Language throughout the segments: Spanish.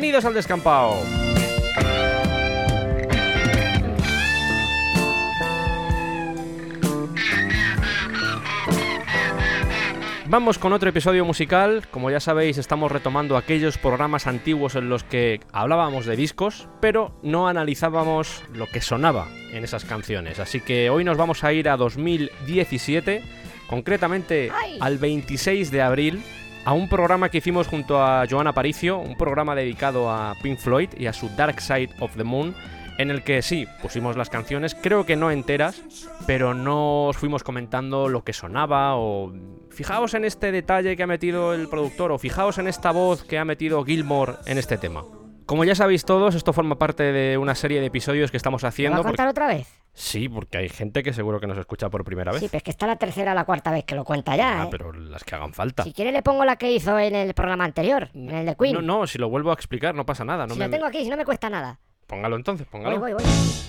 Bienvenidos al descampado. Vamos con otro episodio musical. Como ya sabéis, estamos retomando aquellos programas antiguos en los que hablábamos de discos, pero no analizábamos lo que sonaba en esas canciones. Así que hoy nos vamos a ir a 2017, concretamente al 26 de abril, a un programa que hicimos junto a Joana Paricio, un programa dedicado a Pink Floyd y a su Dark Side of the Moon, en el que sí, pusimos las canciones, creo que no enteras, pero no os fuimos comentando lo que sonaba o fijaos en este detalle que ha metido el productor o fijaos en esta voz que ha metido Gilmore en este tema. Como ya sabéis todos, esto forma parte de una serie de episodios que estamos ¿Lo va haciendo. a porque- contar otra vez? Sí, porque hay gente que seguro que nos escucha por primera vez. Sí, pero es que está la tercera o la cuarta vez que lo cuenta ya, Ah, ¿eh? pero las que hagan falta. Si quiere le pongo la que hizo en el programa anterior, en el de Queen. No, no, si lo vuelvo a explicar, no pasa nada. No si me... lo tengo aquí, si no me cuesta nada. Póngalo entonces, póngalo. voy, voy.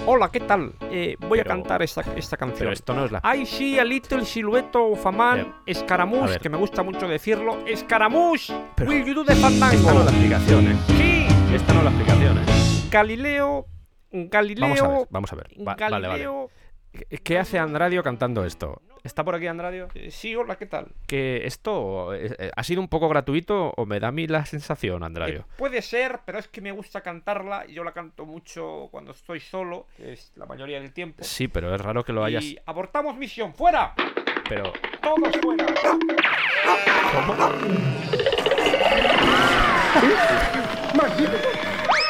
Hola, ¿qué tal? Eh, voy Pero- a cantar esta, esta canción. Pero esto no es la. I see a little silhouette of a man, a Escaramouche, que me gusta mucho decirlo. Escaramouche, Pero- will you do the fandango? Esta no es la explicación, ¿eh? Sí, Esta no es la explicación, ¿eh? Galileo, Galileo, Vamos a ver, vamos a ver. Va- vale, vale. Galileo. ¿Qué- ¿Qué hace Andradio cantando esto? ¿Está por aquí Andradio? Eh, sí, hola, ¿qué tal? Que esto eh, eh, ha sido un poco gratuito o me da a mí la sensación, Andradio. Eh, puede ser, pero es que me gusta cantarla y yo la canto mucho cuando estoy solo, que es la mayoría del tiempo. Sí, pero es raro que lo hayas. Y abortamos misión, fuera, Pero. todos fuera.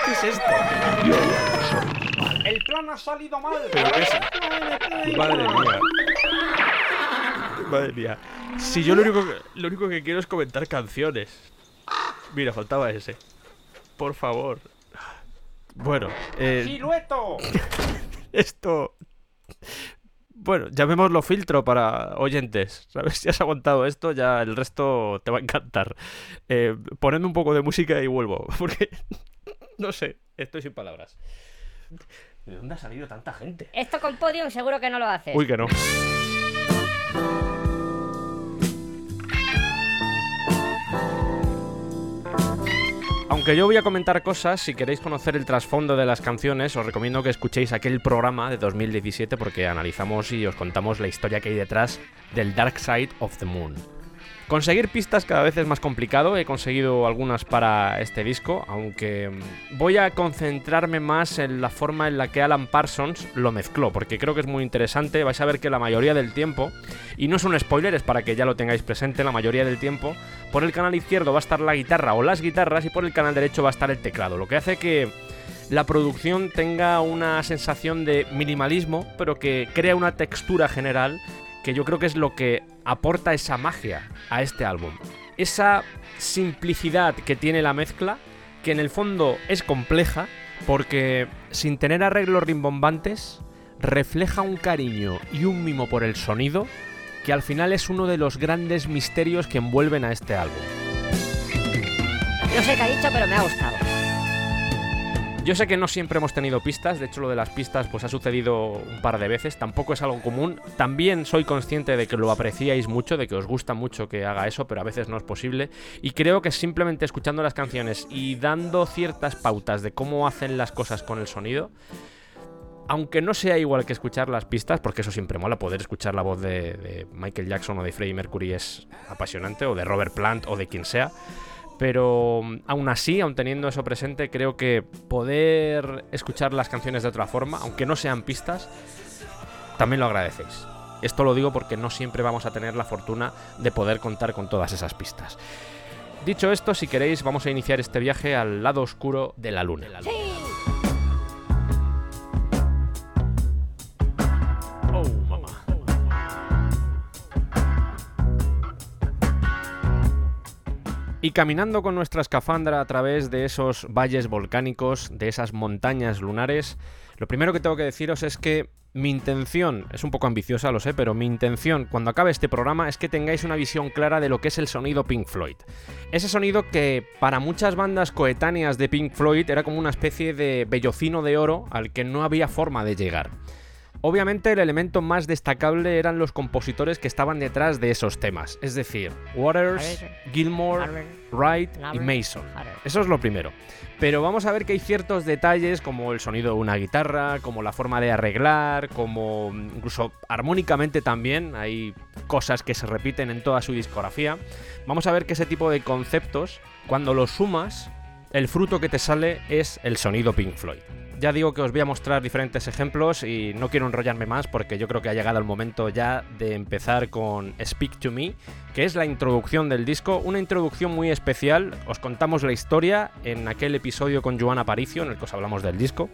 ¿Qué es esto? El plan ha salido mal. ¿Pero qué es? Madre mía. Madre mía. Si yo lo único que, lo único que quiero es comentar canciones. Mira, faltaba ese. Por favor. Bueno, eh, Silueto. esto. Bueno, llamémoslo filtro para oyentes. ¿Sabes? Si has aguantado esto, ya el resto te va a encantar. Eh, ponedme un poco de música y vuelvo. Porque. No sé, estoy sin palabras. ¿De dónde ha salido tanta gente? Esto con Podium seguro que no lo haces. Uy, que no. Aunque yo voy a comentar cosas, si queréis conocer el trasfondo de las canciones, os recomiendo que escuchéis aquel programa de 2017 porque analizamos y os contamos la historia que hay detrás del Dark Side of the Moon. Conseguir pistas cada vez es más complicado, he conseguido algunas para este disco, aunque mm, voy a concentrarme más en la forma en la que Alan Parsons lo mezcló, porque creo que es muy interesante, vais a ver que la mayoría del tiempo, y no es un spoiler, es para que ya lo tengáis presente, la mayoría del tiempo, por el canal izquierdo va a estar la guitarra o las guitarras y por el canal derecho va a estar el teclado, lo que hace que la producción tenga una sensación de minimalismo, pero que crea una textura general que yo creo que es lo que aporta esa magia a este álbum. Esa simplicidad que tiene la mezcla, que en el fondo es compleja, porque sin tener arreglos rimbombantes, refleja un cariño y un mimo por el sonido, que al final es uno de los grandes misterios que envuelven a este álbum. No sé qué ha dicho, pero me ha gustado. Yo sé que no siempre hemos tenido pistas, de hecho lo de las pistas pues ha sucedido un par de veces, tampoco es algo común. También soy consciente de que lo apreciáis mucho, de que os gusta mucho que haga eso, pero a veces no es posible. Y creo que simplemente escuchando las canciones y dando ciertas pautas de cómo hacen las cosas con el sonido, aunque no sea igual que escuchar las pistas, porque eso siempre mola, poder escuchar la voz de, de Michael Jackson o de Freddie Mercury es apasionante, o de Robert Plant o de quien sea. Pero mm, aún así, aún teniendo eso presente, creo que poder escuchar las canciones de otra forma, aunque no sean pistas, también lo agradecéis. Esto lo digo porque no siempre vamos a tener la fortuna de poder contar con todas esas pistas. Dicho esto, si queréis, vamos a iniciar este viaje al lado oscuro de la luna. ¡Sí! Y caminando con nuestra escafandra a través de esos valles volcánicos, de esas montañas lunares, lo primero que tengo que deciros es que mi intención, es un poco ambiciosa, lo sé, pero mi intención cuando acabe este programa es que tengáis una visión clara de lo que es el sonido Pink Floyd. Ese sonido que para muchas bandas coetáneas de Pink Floyd era como una especie de bellocino de oro al que no había forma de llegar. Obviamente el elemento más destacable eran los compositores que estaban detrás de esos temas, es decir, Waters, Gilmore, Wright y Mason. Eso es lo primero. Pero vamos a ver que hay ciertos detalles como el sonido de una guitarra, como la forma de arreglar, como incluso armónicamente también hay cosas que se repiten en toda su discografía. Vamos a ver que ese tipo de conceptos, cuando los sumas, el fruto que te sale es el sonido Pink Floyd. Ya digo que os voy a mostrar diferentes ejemplos y no quiero enrollarme más porque yo creo que ha llegado el momento ya de empezar con Speak to Me, que es la introducción del disco, una introducción muy especial. Os contamos la historia en aquel episodio con Joan Aparicio en el que os hablamos del disco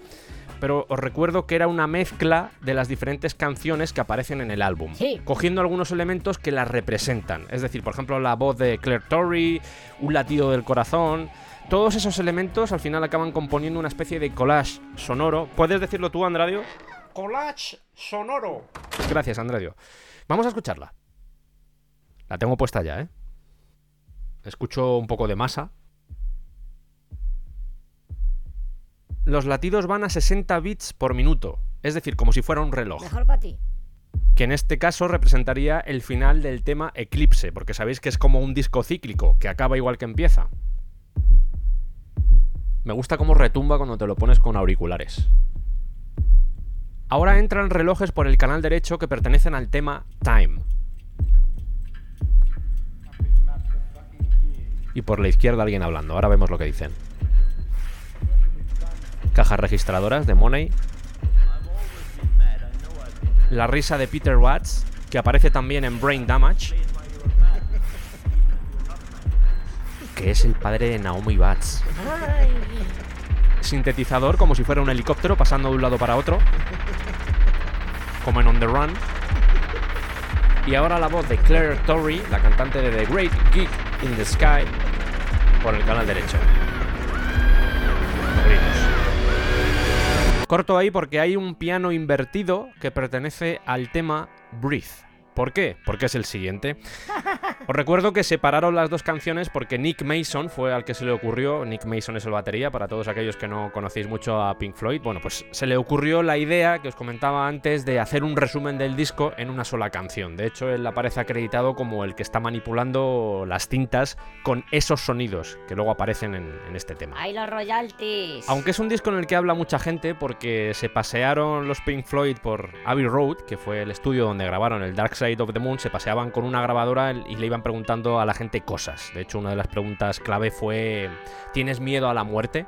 pero os recuerdo que era una mezcla de las diferentes canciones que aparecen en el álbum, Sí. cogiendo algunos elementos que las representan. Es decir, por ejemplo, la voz de Claire Torrey, un latido del corazón. Todos esos elementos al final acaban componiendo una especie de collage sonoro. ¿Puedes decirlo tú, Andradio? Collage sonoro. Gracias, Andradio. Vamos a escucharla. La tengo puesta ya, ¿eh? Escucho un poco de masa. Los latidos van a 60 bits por minuto, es decir, como si fuera un reloj, Mejor para ti. que en este caso representaría el final del tema Eclipse, porque sabéis que es como un disco cíclico, que acaba igual que empieza. Me gusta cómo retumba cuando te lo pones con auriculares. Ahora entran relojes por el canal derecho que pertenecen al tema Time. Y por la izquierda alguien hablando. Ahora vemos lo que dicen. Cajas registradoras de Money. La risa de Peter Watts, que aparece también en Brain Damage. Que es el padre de Naomi Watts. Sintetizador como si fuera un helicóptero pasando de un lado para otro. Como en On the Run. Y ahora la voz de Claire Torrey, la cantante de The Great Geek in the Sky, por el canal derecho. Corto ahí porque hay un piano invertido que pertenece al tema Breathe. ¿Por qué? Porque es el siguiente. Os recuerdo que separaron las dos canciones porque Nick Mason fue al que se le ocurrió. Nick Mason es el batería, para todos aquellos que no conocéis mucho a Pink Floyd. Bueno, pues se le ocurrió la idea que os comentaba antes de hacer un resumen del disco en una sola canción. De hecho, él aparece acreditado como el que está manipulando las cintas con esos sonidos que luego aparecen en, en este tema. ¡Ay, los royalties! Aunque es un disco en el que habla mucha gente porque se pasearon los Pink Floyd por Abbey Road, que fue el estudio donde grabaron el Dark Side of the Moon, se paseaban con una grabadora y le iban preguntando a la gente cosas. De hecho, una de las preguntas clave fue ¿Tienes miedo a la muerte?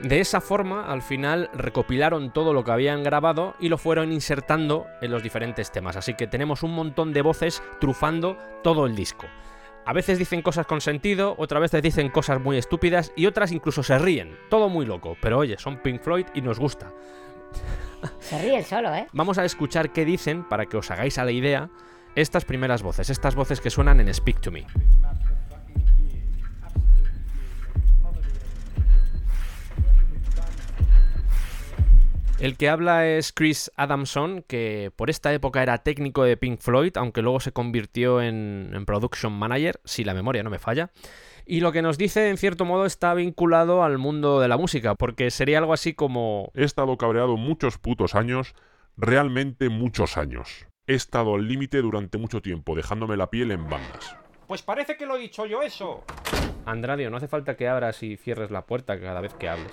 De esa forma, al final recopilaron todo lo que habían grabado y lo fueron insertando en los diferentes temas. Así que tenemos un montón de voces trufando todo el disco. A veces dicen cosas con sentido, otras veces dicen cosas muy estúpidas y otras incluso se ríen. Todo muy loco, pero oye, son Pink Floyd y nos gusta. Se ríe el solo, ¿eh? Vamos a escuchar qué dicen para que os hagáis a la idea estas primeras voces, estas voces que suenan en Speak to Me. El que habla es Chris Adamson, que por esta época era técnico de Pink Floyd, aunque luego se convirtió en, production manager, si la memoria no me falla. Y lo que nos dice, en cierto modo, está vinculado al mundo de la música, porque sería algo así como... He estado cabreado muchos putos años, realmente muchos años. He estado al límite durante mucho tiempo, dejándome la piel en bandas. Pues parece que lo he dicho yo eso. Andradio, no hace falta que abras y cierres la puerta cada vez que hables.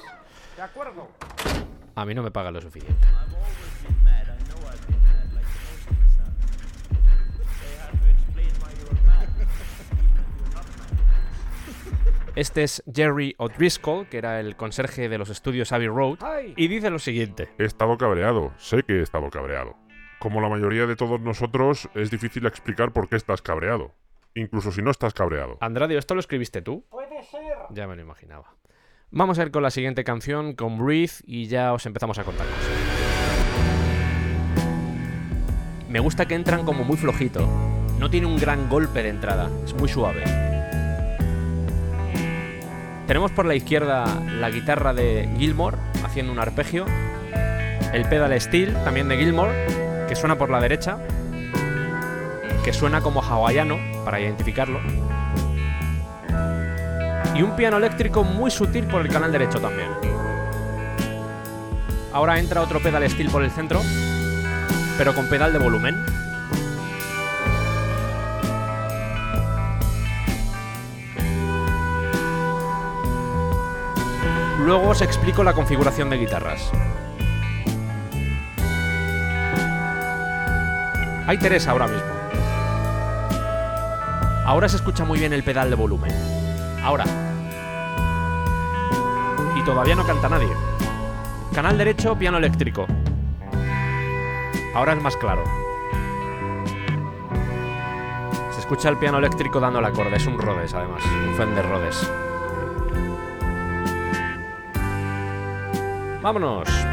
¿De acuerdo? A mí no me paga lo suficiente. Este es Jerry O'Driscoll, que era el conserje de los estudios Abbey Road, y dice lo siguiente. He estado cabreado, sé que he estado cabreado. Como la mayoría de todos nosotros, es difícil explicar por qué estás cabreado. Incluso si no estás cabreado. Andradio, ¿esto lo escribiste tú? Puede ser. Ya me lo imaginaba. Vamos a ir con la siguiente canción, con Breathe, y ya os empezamos a contar cosas. Me gusta que entran como muy flojito. No tiene un gran golpe de entrada, es muy suave. Tenemos por la izquierda la guitarra de Gilmore haciendo un arpegio, el pedal steel también de Gilmore, que suena por la derecha, que suena como hawaiano para identificarlo, y un piano eléctrico muy sutil por el canal derecho también. Ahora entra otro pedal steel por el centro, pero con pedal de volumen. Luego os explico la configuración de guitarras. Hay Teresa ahora mismo. Ahora se escucha muy bien el pedal de volumen. Ahora. Y todavía no canta nadie. Canal derecho, piano eléctrico. Ahora es más claro. Se escucha el piano eléctrico dando la acorde. Es un Rhodes, además. Un Fender Rhodes. Vámonos.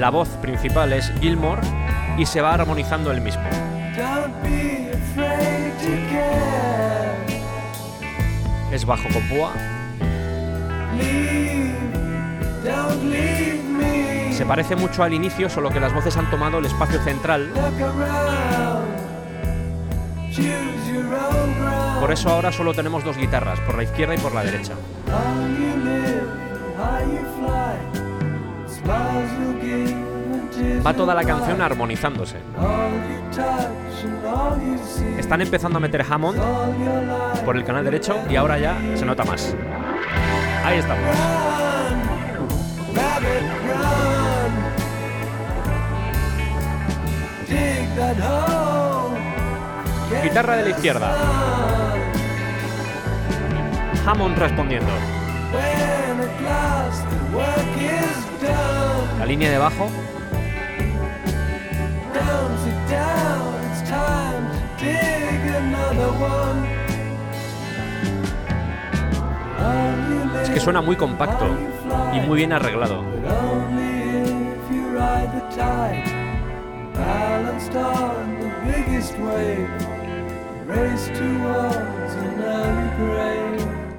La voz principal es Gilmore y se va armonizando el mismo. Es bajo con púa. Se parece mucho al inicio, solo que las voces han tomado el espacio central. Por eso ahora solo tenemos dos guitarras, por la izquierda y por la derecha. Va toda la canción armonizándose. Están empezando a meter Hammond por el canal derecho y ahora ya se nota más. Ahí estamos. Guitarra de la izquierda. Hammond respondiendo. La línea de bajo. Es que suena muy compacto y muy bien arreglado.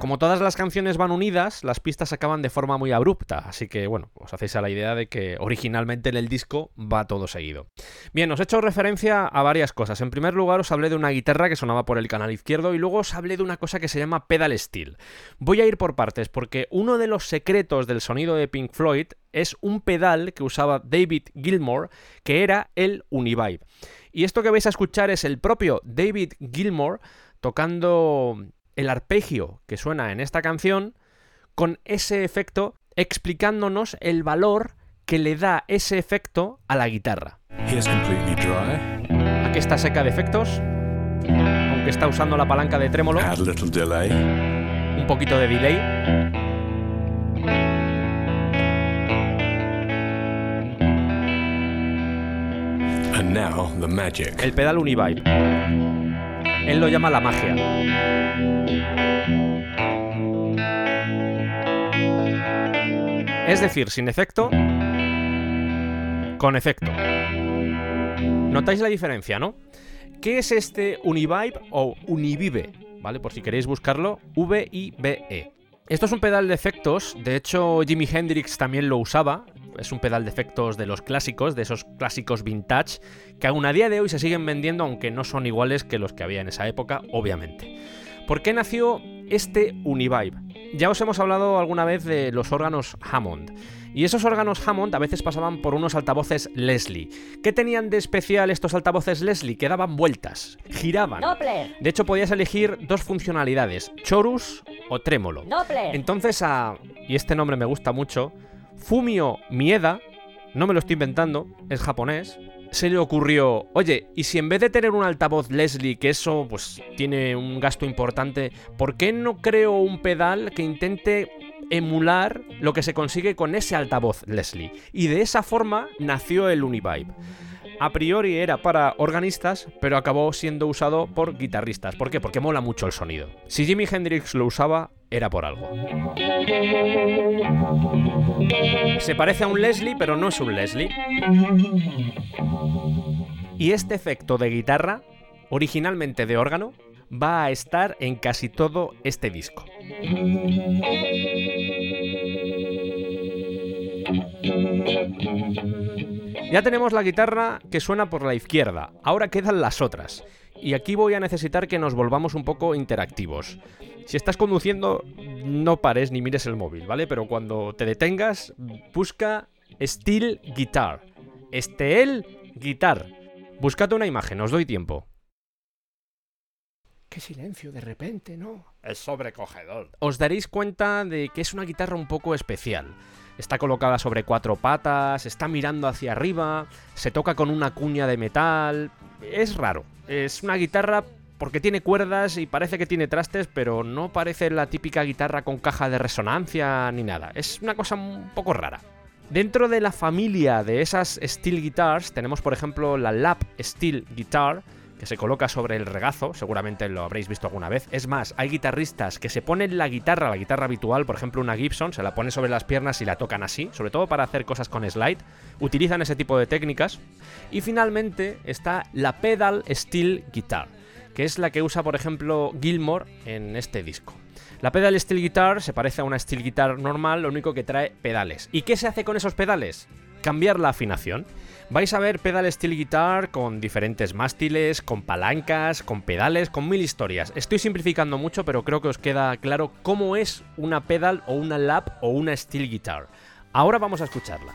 Como todas las canciones van unidas, las pistas acaban de forma muy abrupta, así que bueno, os hacéis a la idea de que originalmente en el disco va todo seguido. Bien, os he hecho referencia a varias cosas. En primer lugar os hablé de una guitarra que sonaba por el canal izquierdo y luego os hablé de una cosa que se llama pedal steel. Voy a ir por partes porque uno de los secretos del sonido de Pink Floyd es un pedal que usaba David Gilmour, que era el Univibe. Y esto que vais a escuchar es el propio David Gilmour tocando el arpegio que suena en esta canción con ese efecto explicándonos el valor que le da ese efecto a la guitarra. Aquí está seca de efectos, aunque está usando la palanca de trémolo. Un poquito de delay. El pedal Univibe. Él lo llama la magia. Es decir, sin efecto, con efecto. ¿Notáis la diferencia, no? ¿Qué es este Univibe o Univive? ¿Vale? Por si queréis buscarlo, V-I-B-E. Esto es un pedal de efectos, de hecho Jimi Hendrix también lo usaba, es un pedal de efectos de los clásicos, de esos clásicos vintage, que aún a día de hoy se siguen vendiendo, aunque no son iguales que los que había en esa época, obviamente. ¿Por qué nació este Univibe? Ya os hemos hablado alguna vez de los órganos Hammond. Y esos órganos Hammond a veces pasaban por unos altavoces Leslie. ¿Qué tenían de especial estos altavoces Leslie? Que daban vueltas, giraban. Doppler. De hecho, podías elegir dos funcionalidades, chorus o trémolo. Doppler. Entonces a... y este nombre me gusta mucho, Fumio Mieda, no me lo estoy inventando, es japonés, se le ocurrió, oye, ¿y si en vez de tener un altavoz Leslie, que eso pues tiene un gasto importante, ¿por qué no creo un pedal que intente emular lo que se consigue con ese altavoz Leslie? Y de esa forma nació el Univibe. A priori era para organistas, pero acabó siendo usado por guitarristas. ¿Por qué? Porque mola mucho el sonido. Si Jimi Hendrix lo usaba, era por algo. Se parece a un Leslie, pero no es un Leslie. Y este efecto de guitarra originalmente de órgano, va a estar en casi todo este disco. Ya tenemos la guitarra que suena por la izquierda, ahora quedan las otras. Y aquí voy a necesitar que nos volvamos un poco interactivos. Si estás conduciendo, no pares ni mires el móvil, ¿vale? Pero cuando te detengas, busca Steel Guitar. Steel Guitar. Buscad una imagen, os doy tiempo. Qué silencio de repente, ¿no? Es sobrecogedor. Os daréis cuenta de que es una guitarra un poco especial. Está colocada sobre cuatro patas, está mirando hacia arriba, se toca con una cuña de metal. Es raro. Es una guitarra porque tiene cuerdas y parece que tiene trastes, pero no parece la típica guitarra con caja de resonancia ni nada. Es una cosa un poco rara. Dentro de la familia de esas steel guitars tenemos por ejemplo la lap steel guitar, que se coloca sobre el regazo, seguramente lo habréis visto alguna vez. Es más, hay guitarristas que se ponen la guitarra, la guitarra habitual, por ejemplo una Gibson, se la pone sobre las piernas y la tocan así, sobre todo para hacer cosas con slide, utilizan ese tipo de técnicas. Y finalmente está la pedal steel guitar, que es la que usa por ejemplo Gilmore en este disco. La pedal steel guitar se parece a una steel guitar normal, lo único que trae pedales. ¿Y qué se hace con esos pedales? Cambiar la afinación. Vais a ver pedal steel guitar con diferentes mástiles, con palancas, con pedales, con mil historias. Estoy simplificando mucho, pero creo que os queda claro cómo es una pedal o una lap o una steel guitar. Ahora vamos a escucharla.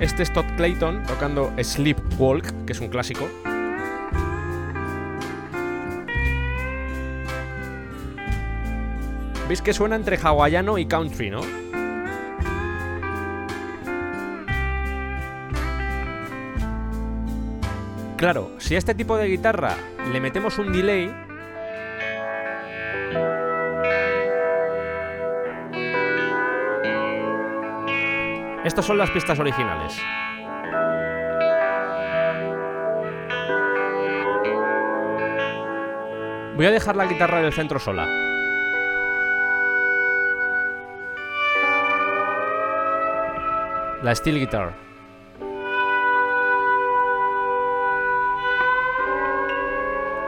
Este es Todd Clayton tocando Sleepwalk, que es un clásico. ¿Veis que suena entre hawaiano y country, no? Claro, si a este tipo de guitarra le metemos un delay, Estas son las pistas originales. Voy a dejar la guitarra del centro sola. La steel guitar.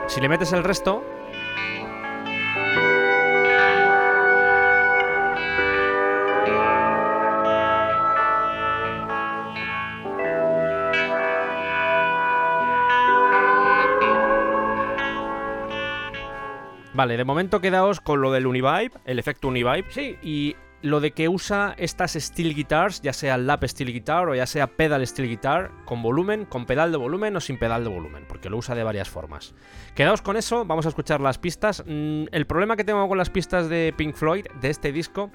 Si le metes el resto, Vale, de momento quedaos con lo del Univibe, el efecto Univibe. Sí, y lo de que usa estas steel guitars, ya sea lap steel guitar o ya sea pedal steel guitar, con volumen, con pedal de volumen o sin pedal de volumen, porque lo usa de varias formas. Quedaos con eso, vamos a escuchar las pistas. Mm, el problema que tengo con las pistas de Pink Floyd, de este disco,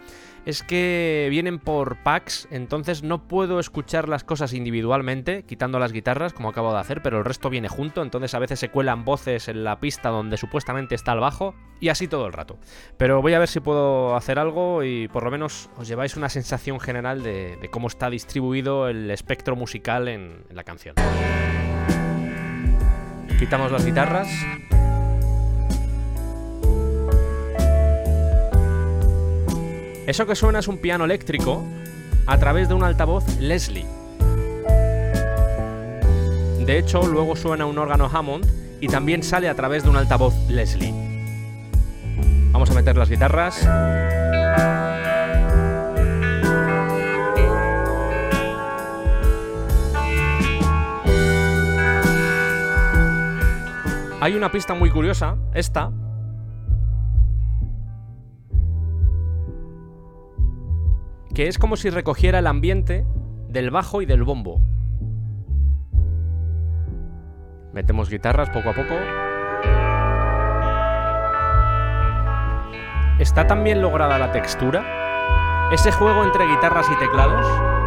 es que vienen por packs, entonces no puedo escuchar las cosas individualmente, quitando las guitarras, como acabo de hacer, pero el resto viene junto, entonces a veces se cuelan voces en la pista donde supuestamente está el bajo, y así todo el rato. Pero voy a ver si puedo hacer algo y por lo menos os lleváis una sensación general de, cómo está distribuido el espectro musical en la canción. Quitamos las guitarras. Eso que suena es un piano eléctrico a través de un altavoz Leslie. De hecho, luego suena un órgano Hammond y también sale a través de un altavoz Leslie. Vamos a meter las guitarras. Hay una pista muy curiosa, esta, que es como si recogiera el ambiente del bajo y del bombo. Metemos guitarras poco a poco. ¿Está tan bien lograda la textura? Ese juego entre guitarras y teclados.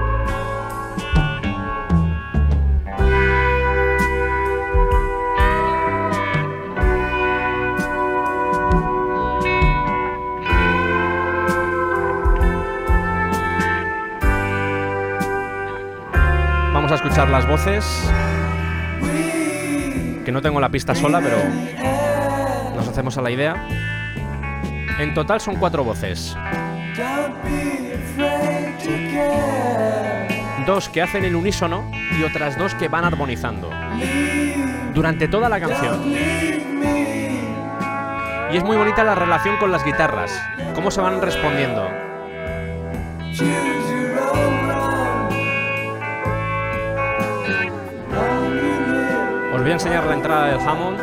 A escuchar las voces. Que no tengo la pista sola, pero nos hacemos a la idea. En total son cuatro voces. dos que hacen el unísono y otras dos que van armonizando. Durante toda la canción. Y es muy bonita la relación con las guitarras, cómo se van respondiendo. Voy a enseñar la entrada del Hammond.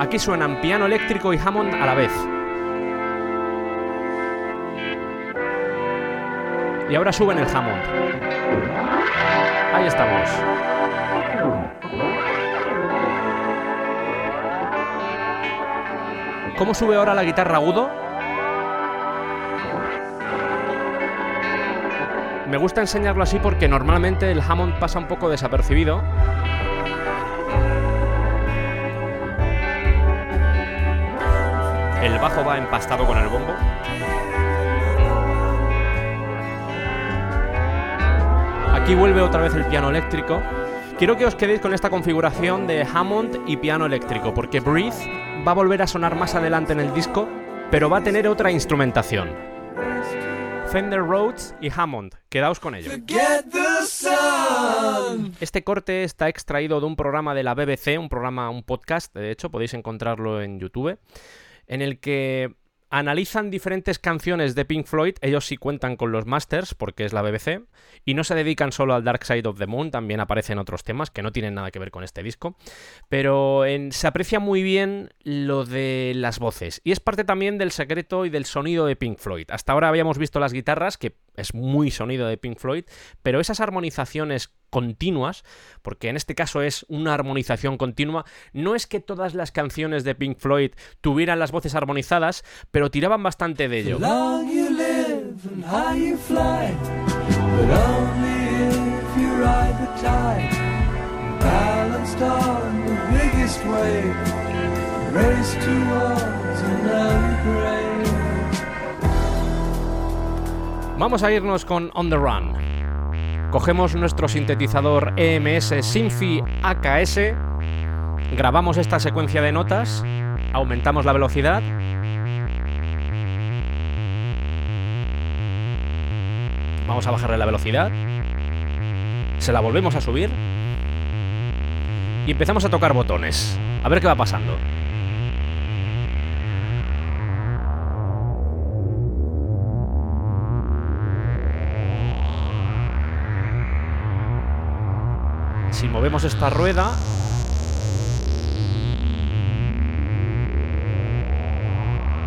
Aquí suenan piano eléctrico y Hammond a la vez. Y ahora suben el Hammond. Ahí estamos. ¿Cómo sube ahora la guitarra agudo? Me gusta enseñarlo así porque normalmente el Hammond pasa un poco desapercibido. El bajo va empastado con el bombo. Aquí vuelve otra vez el piano eléctrico. Quiero que os quedéis con esta configuración de Hammond y piano eléctrico, porque Breathe va a volver a sonar más adelante en el disco, pero va a tener otra instrumentación. Fender Rhodes y Hammond, quedaos con ello. Este corte está extraído de un programa de la BBC, un programa, un podcast, de hecho, podéis encontrarlo en YouTube, en el que analizan diferentes canciones de Pink Floyd, ellos sí cuentan con los masters porque es la BBC, y no se dedican solo al Dark Side of the Moon, también aparecen otros temas que no tienen nada que ver con este disco, pero se aprecia muy bien lo de las voces, y es parte también del secreto y del sonido de Pink Floyd. Hasta ahora habíamos visto las guitarras, que es muy sonido de Pink Floyd, pero esas armonizaciones continuas, porque en este caso es una armonización continua, no es que todas las canciones de Pink Floyd tuvieran las voces armonizadas, pero tiraban bastante de ello. Vamos a irnos con On the Run. Cogemos nuestro sintetizador EMS Synfi AKS, grabamos esta secuencia de notas, aumentamos la velocidad. Vamos a bajarle la velocidad. Se la volvemos a subir. Y empezamos a tocar botones. A ver qué va pasando. Si movemos esta rueda...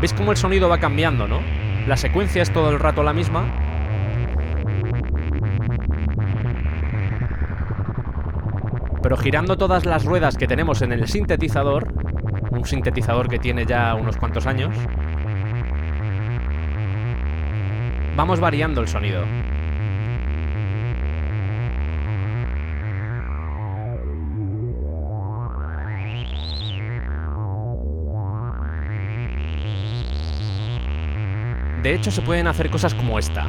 ¿Veis cómo el sonido va cambiando, no? La secuencia es todo el rato la misma. Pero girando todas las ruedas que tenemos en el sintetizador, un sintetizador que tiene ya unos cuantos años, vamos variando el sonido. De hecho, se pueden hacer cosas como esta.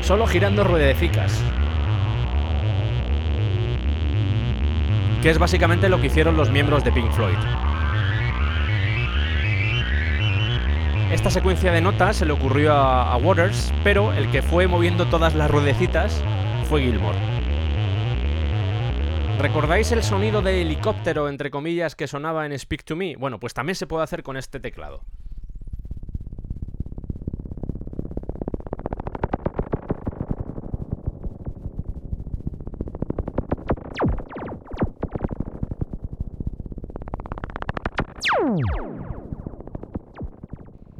Solo girando ruedecicas. Que es básicamente lo que hicieron los miembros de Pink Floyd. Esta secuencia de notas se le ocurrió a, Waters, pero el que fue moviendo todas las ruedecitas fue Gilmore. ¿Recordáis el sonido de helicóptero, entre comillas, que sonaba en Speak to Me? Bueno, pues también se puede hacer con este teclado.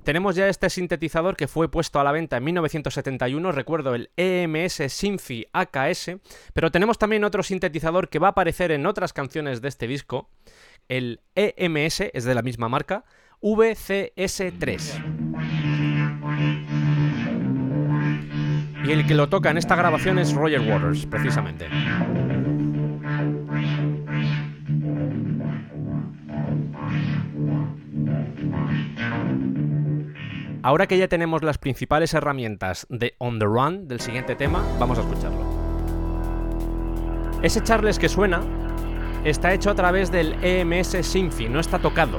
Tenemos ya este sintetizador que fue puesto a la venta en 1971, recuerdo el EMS Synthi AKS, pero tenemos también otro sintetizador que va a aparecer en otras canciones de este disco, el EMS, es de la misma marca, VCS3. Y el que lo toca en esta grabación es Roger Waters, precisamente. Ahora que ya tenemos las principales herramientas de On the Run del siguiente tema, vamos a escucharlo. Ese Charles que suena está hecho a través del EMS Symphony, no está tocado.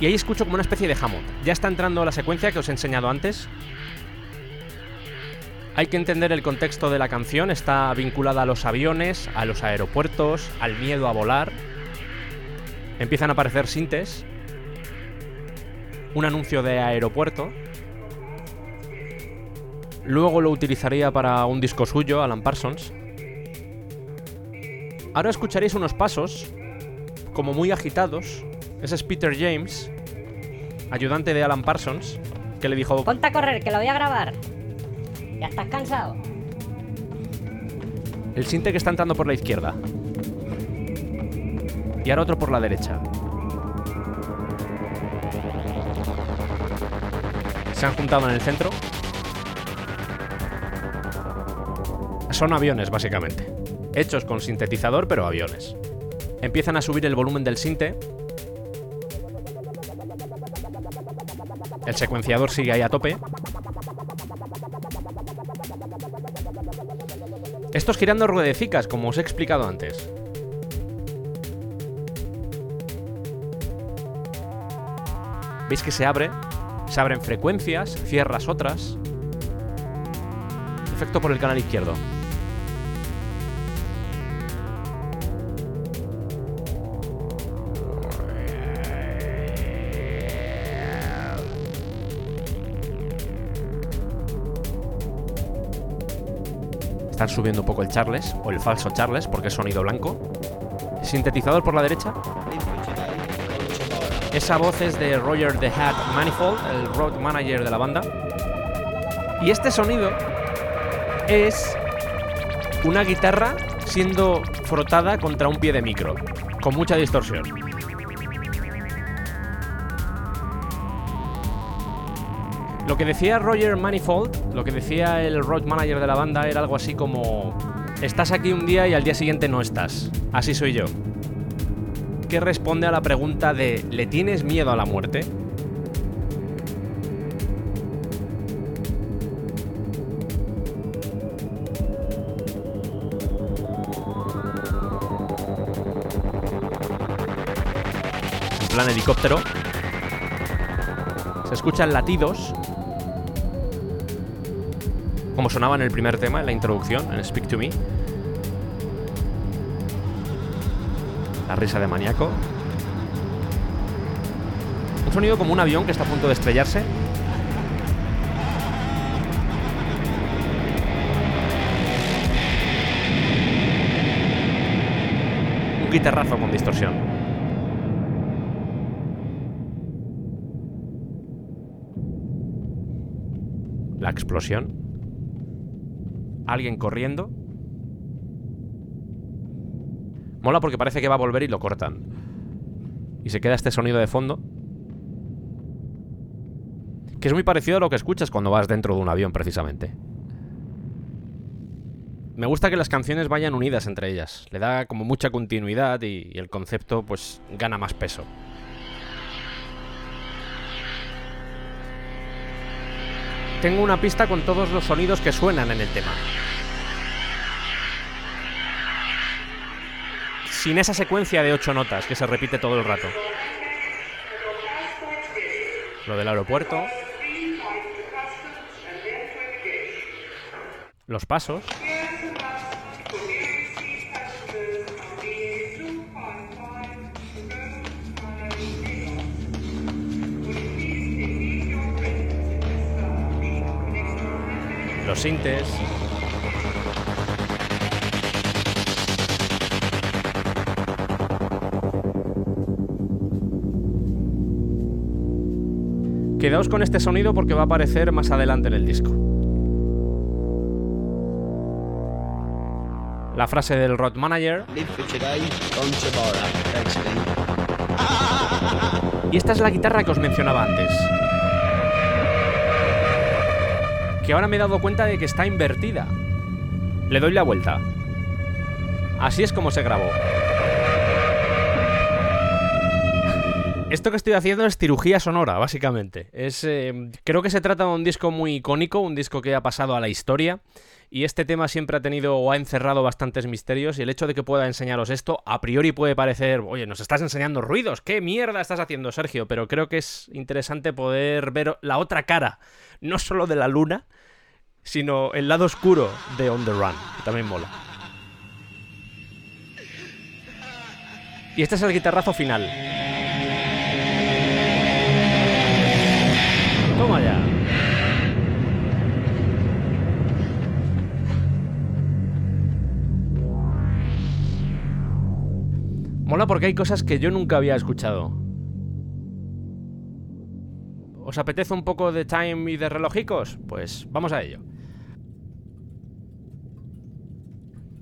Y ahí escucho como una especie de Hammond. Ya está entrando la secuencia que os he enseñado antes. Hay que entender el contexto de la canción, está vinculada a los aviones, a los aeropuertos, al miedo a volar. Empiezan a aparecer sintes. Un anuncio de aeropuerto. Luego lo utilizaría para un disco suyo, Alan Parsons. Ahora escucharéis unos pasos, como muy agitados. Ese es Peter James, ayudante de Alan Parsons, que le dijo, Ponte a correr, que lo voy a grabar. ¿Ya estás cansado? el sinte que está entrando por la izquierda. Y ahora otro por la derecha. Se han juntado en el centro. Son aviones, básicamente. Hechos con sintetizador, pero aviones. Empiezan a subir el volumen del sinte. El secuenciador sigue ahí a tope. Estos girando ruedecicas, como os he explicado antes. ¿Veis que se abre? Se abren frecuencias, cierras otras. Efecto por el canal izquierdo. Están subiendo un poco el Charles, o el falso Charles, porque es sonido blanco. Sintetizador por la derecha. Esa voz es de Roger The Hat Manifold, el road manager de la banda. Y este sonido es una guitarra siendo frotada contra un pie de micro, con mucha distorsión. Lo que decía Roger Manifold, lo que decía el road manager de la banda era algo así como estás aquí un día y al día siguiente no estás. Así soy yo. Que responde a la pregunta de ¿le tienes miedo a la muerte? Plan helicóptero. Se escuchan latidos. Como sonaba en el primer tema, en la introducción, en Speak to Me. Risa de maníaco. Un sonido como un avión que está a punto de estrellarse. Un guitarrazo con distorsión. La explosión. Alguien corriendo. Mola porque parece que va a volver y lo cortan. Y se queda este sonido de fondo. Que es muy parecido a lo que escuchas cuando vas dentro de un avión, precisamente. Me gusta que las canciones vayan unidas entre ellas. Le da como mucha continuidad y, y el concepto pues gana más peso. Tengo una pista con todos los sonidos que suenan en el tema. Sin esa secuencia de ocho notas que se repite todo el rato. Lo del aeropuerto. Los pasos. Los sintes. Quedaos con este sonido porque va a aparecer más adelante en el disco. La frase del road manager. Y esta es la guitarra que os mencionaba antes. Que ahora me he dado cuenta de que está invertida. Le doy la vuelta. Así es como se grabó. Esto que estoy haciendo es cirugía sonora, básicamente. Es, eh, creo que se trata de un disco muy icónico, un disco que ha pasado a la historia. Y este tema siempre ha tenido o ha encerrado bastantes misterios. Y el hecho de que pueda enseñaros esto, a priori puede parecer, oye, nos estás enseñando ruidos. ¿Qué mierda estás haciendo, Sergio? Pero creo que es interesante poder ver la otra cara, no solo de la luna, sino el lado oscuro de On the Run, que también mola. Y este es el guitarrazo final. Mola porque hay cosas que yo nunca había escuchado. ¿Os apetece un poco de time y de relojicos? Pues vamos a ello.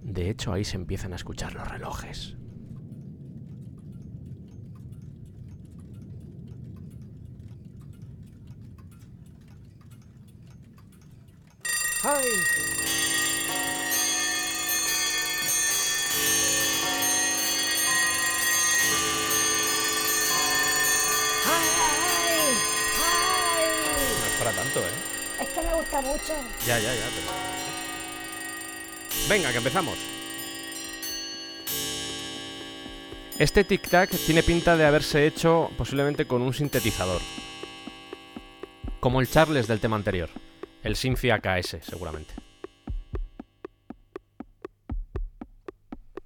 De hecho, ahí se empiezan a escuchar los relojes. ¡Ay! ¡Ay, ay! ay! No es para tanto, ¿eh? Es que me gusta mucho. Ya, ya, ya. pero- Venga, que empezamos. Este tic-tac tiene pinta de haberse hecho posiblemente con un sintetizador. Como el Charles del tema anterior. El Synthi AKS, seguramente.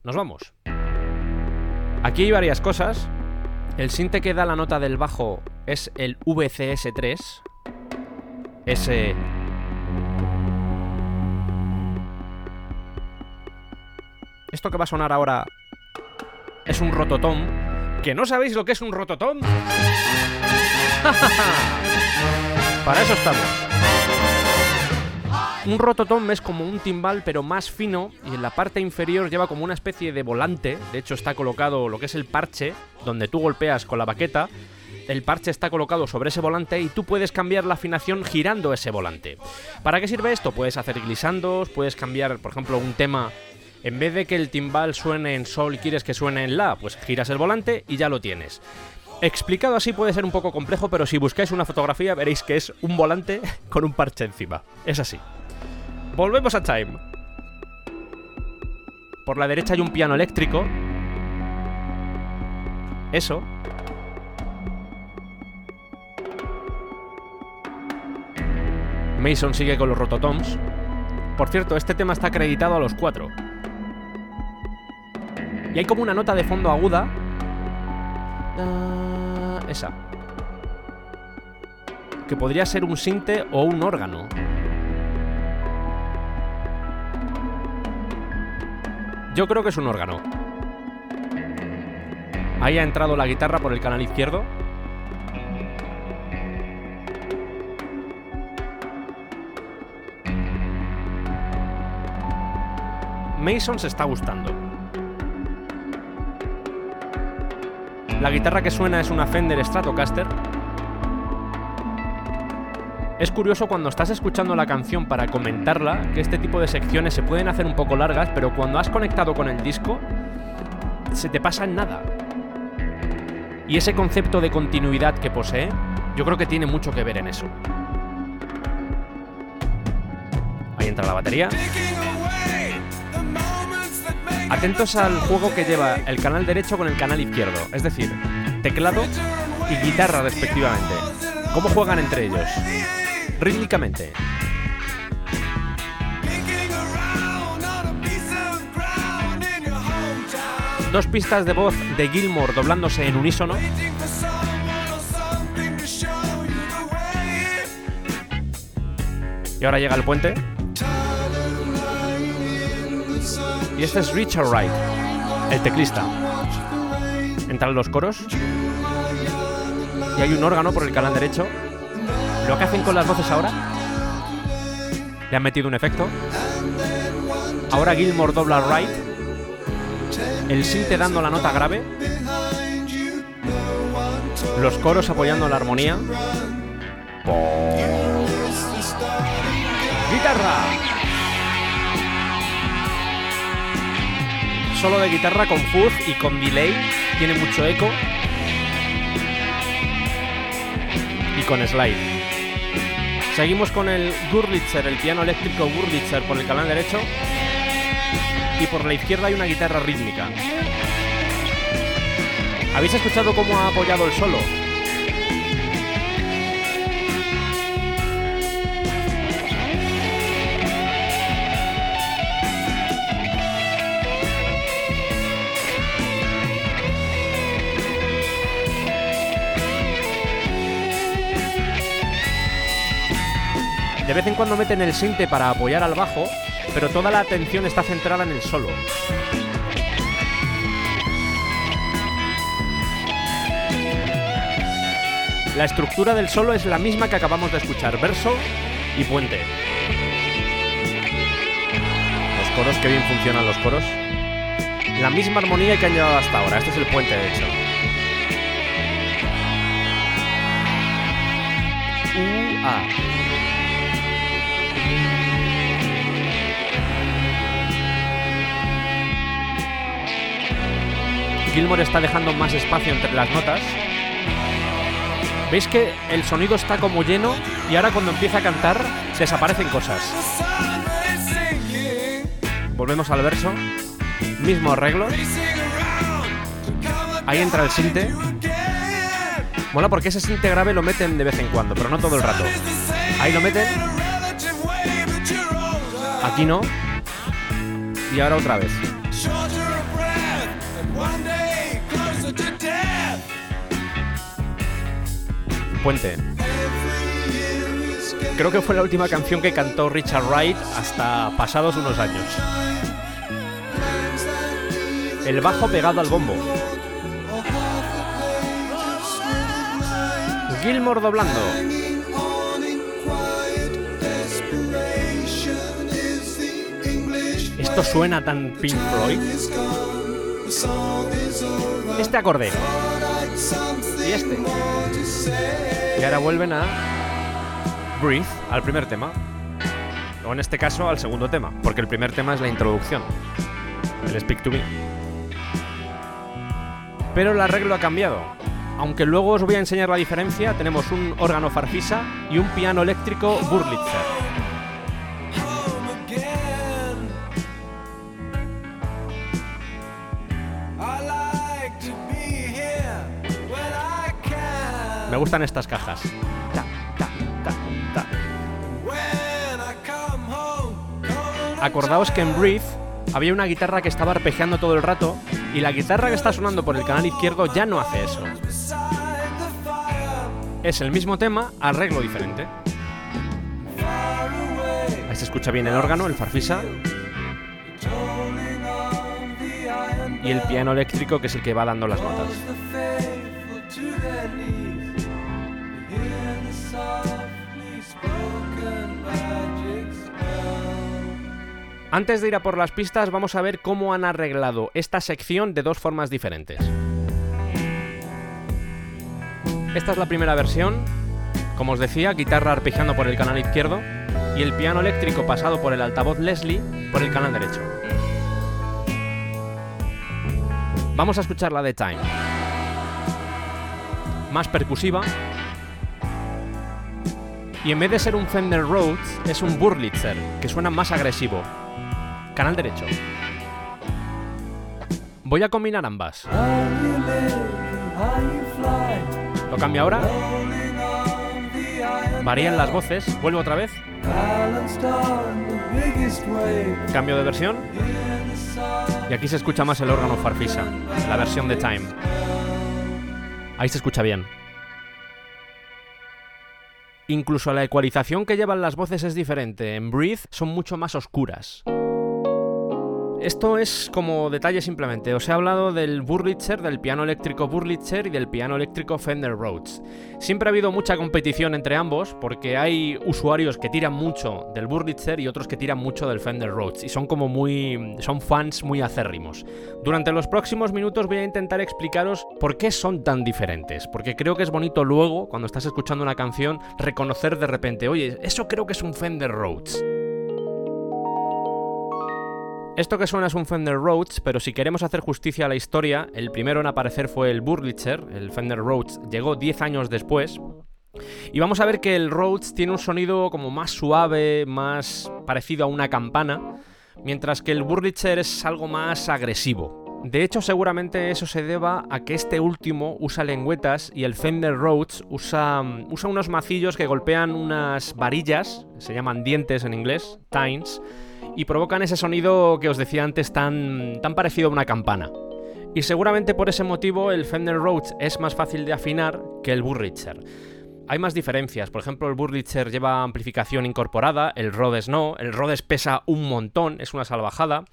Nos vamos. Aquí hay varias cosas. El sinte que da la nota del bajo es el VCS3. Ese Esto que va a sonar ahora es un rototom. ¿Que no sabéis lo que es un rototom? Para eso estamos. Un rototom es como un timbal pero más fino y en la parte inferior lleva como una especie de volante. De hecho está colocado lo que es el parche donde tú golpeas con la baqueta. El parche está colocado sobre ese volante y tú puedes cambiar la afinación girando ese volante. ¿Para qué sirve esto? Puedes hacer glissandos, puedes cambiar, por ejemplo, un tema en vez de que el timbal suene en sol y quieres que suene en la, pues giras el volante y ya lo tienes. Explicado así puede ser un poco complejo, pero si buscáis una fotografía veréis que es un volante con un parche encima. Es así. Volvemos a Time. Por la derecha hay un piano eléctrico. Eso. Mason sigue con los rototoms. Por cierto, este tema está acreditado a los cuatro. Y hay como una nota de fondo aguda. Ah, esa. Que podría ser un sinte o un órgano. Yo creo que es un órgano. Ahí ha entrado la guitarra por el canal izquierdo. Mason se está gustando. La guitarra que suena es una Fender Stratocaster. Es curioso cuando estás escuchando la canción para comentarla que este tipo de secciones se pueden hacer un poco largas, pero cuando has conectado con el disco, se te pasa en nada. Y ese concepto de continuidad que posee, yo creo que tiene mucho que ver en eso. Ahí entra la batería. Atentos al juego que lleva el canal derecho con el canal izquierdo, es decir, teclado y guitarra respectivamente. ¿Cómo juegan entre ellos? Rítmicamente. Dos pistas de voz de Gilmore doblándose en unísono. Y ahora llega el puente. Y este es Richard Wright, el teclista. Entran los coros. Y hay un órgano por el canal derecho. Lo que hacen con las voces ahora. Le han metido un efecto. Ahora Gilmore dobla a Wright. El sinte dando la nota grave. Los coros apoyando la armonía. ¡Guitarra! Solo de guitarra con fuzz y con delay. Tiene mucho eco. con slide. Seguimos con el Gurlitzer, el piano eléctrico Gurlitzer por el canal derecho. Y por la izquierda hay una guitarra rítmica. ¿Habéis escuchado cómo ha apoyado el solo? De vez en cuando meten el sinte para apoyar al bajo, pero toda la atención está centrada en el solo. La estructura del solo es la misma que acabamos de escuchar, verso y puente. Los coros, que bien funcionan los coros. La misma armonía que han llevado hasta ahora, este es el puente de hecho. U, A. Gilmore está dejando más espacio entre las notas. ¿Veis que el sonido está como lleno y ahora cuando empieza a cantar desaparecen cosas? Volvemos al verso. Mismo arreglo. Ahí entra el sinte. Mola porque ese sinte grave lo meten de vez en cuando, pero no todo el rato. Ahí lo meten. Aquí no. Y ahora otra vez. Puente. Creo que fue la última canción que cantó Richard Wright hasta pasados unos años. El bajo pegado al bombo. Gilmore doblando. Esto suena tan Pink Floyd. Este acorde. Y este. Y ahora vuelven a Breathe, al primer tema. O en este caso al segundo tema, porque el primer tema es la introducción. El Speak to Me. Pero el arreglo ha cambiado. Aunque luego os voy a enseñar la diferencia, tenemos un órgano Farfisa y un piano eléctrico Burlitzer. Me gustan estas cajas. Acordaos que en Breathe había una guitarra que estaba arpegiando todo el rato y la guitarra que está sonando por el canal izquierdo ya no hace eso. Es el mismo tema, arreglo diferente. Ahí se escucha bien el órgano, el farfisa. Y el piano eléctrico que es el que va dando las notas. Antes de ir a por las pistas, vamos a ver cómo han arreglado esta sección de dos formas diferentes. Esta es la primera versión, como os decía, guitarra arpegiando por el canal izquierdo y el piano eléctrico pasado por el altavoz Leslie por el canal derecho. Vamos a escuchar la de Time. Más percusiva. Y en vez de ser un Fender Rhodes, es un Burlitzer, que suena más agresivo, Canal derecho. Voy a combinar ambas. Lo cambio ahora. Varían las voces. Vuelvo otra vez. Cambio de versión. Y aquí se escucha más el órgano Farfisa, la versión de Time. Ahí se escucha bien. Incluso la ecualización que llevan las voces es diferente. En Breathe son mucho más oscuras. Esto es como detalle simplemente. Os he hablado del Burlitzer, del piano eléctrico Burlitzer y del piano eléctrico Fender Rhodes. Siempre ha habido mucha competición entre ambos porque hay usuarios que tiran mucho del Burlitzer y otros que tiran mucho del Fender Rhodes y son como muy son fans muy acérrimos. Durante los próximos minutos voy a intentar explicaros por qué son tan diferentes, porque creo que es bonito luego cuando estás escuchando una canción reconocer de repente, "Oye, eso creo que es un Fender Rhodes." Esto que suena es un Fender Rhodes, pero si queremos hacer justicia a la historia, el primero en aparecer fue el Burlitzer, el Fender Rhodes llegó 10 años después, Y vamos a ver que el Rhodes tiene un sonido como más suave, más parecido a una campana, mientras que el Wurlitzer es algo más agresivo. De hecho, seguramente eso se deba a que este último usa lengüetas y el Fender Rhodes usa, usa unos macillos que golpean unas varillas, se llaman dientes en inglés, tines, y provocan ese sonido que os decía antes tan, tan parecido a una campana. Y seguramente por ese motivo el Fender Rhodes es más fácil de afinar que el Wurlitzer. Hay más diferencias, por ejemplo el Wurlitzer lleva amplificación incorporada, el Rhodes no, el Rhodes pesa un montón, es una salvajada,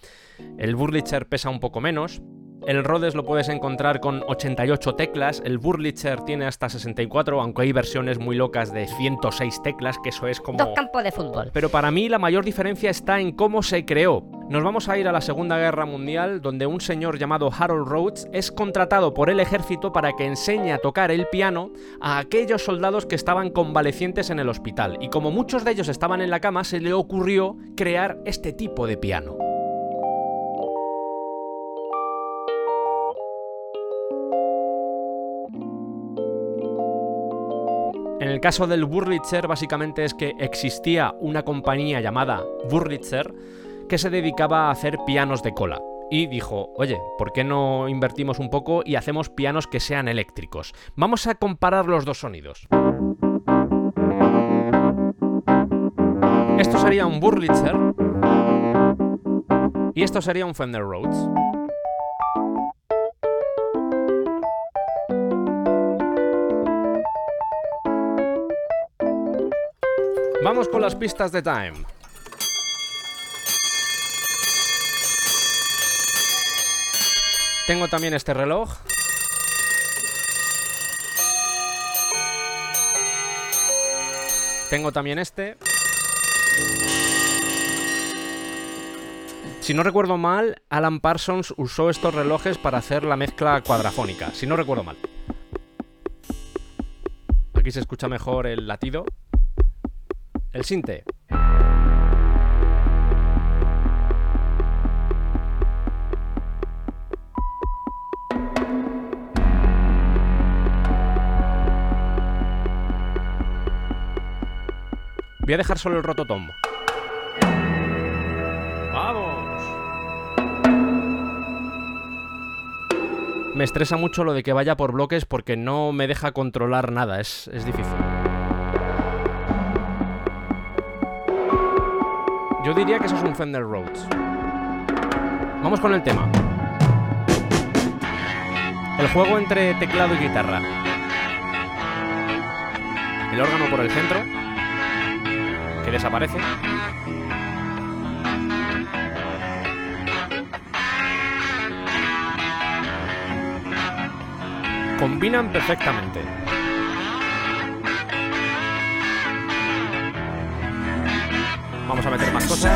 el Wurlitzer pesa un poco menos, el Rhodes lo puedes encontrar con 88 teclas, el Wurlitzer tiene hasta 64, aunque hay versiones muy locas de 106 teclas, que eso es como... Dos campos de fútbol. Pero para mí la mayor diferencia está en cómo se creó. Nos vamos a ir a la Segunda Guerra Mundial, donde un señor llamado Harold Rhodes es contratado por el ejército para que enseñe a tocar el piano a aquellos soldados que estaban convalecientes en el hospital. Y como muchos de ellos estaban en la cama, se le ocurrió crear este tipo de piano. En el caso del Wurlitzer, básicamente es que existía una compañía llamada Wurlitzer que se dedicaba a hacer pianos de cola. Y dijo, oye, ¿por qué no invertimos un poco y hacemos pianos que sean eléctricos? Vamos a comparar los dos sonidos. Esto sería un Wurlitzer y esto sería un Fender Rhodes. Vamos con las pistas de Time. Tengo también este reloj. Tengo también este. Si no recuerdo mal, Alan Parsons usó estos relojes para hacer la mezcla cuadrafónica. Si no recuerdo mal. Aquí se escucha mejor el latido. El sinte. Voy a dejar solo el rototom. ¡Vamos! Me estresa mucho lo de que vaya por bloques porque no me deja controlar nada, es, es difícil. Yo diría que eso es un Fender Rhodes. Vamos con el tema. El juego entre teclado y guitarra. El órgano por el centro, que desaparece. Combinan perfectamente. A meter más cosas.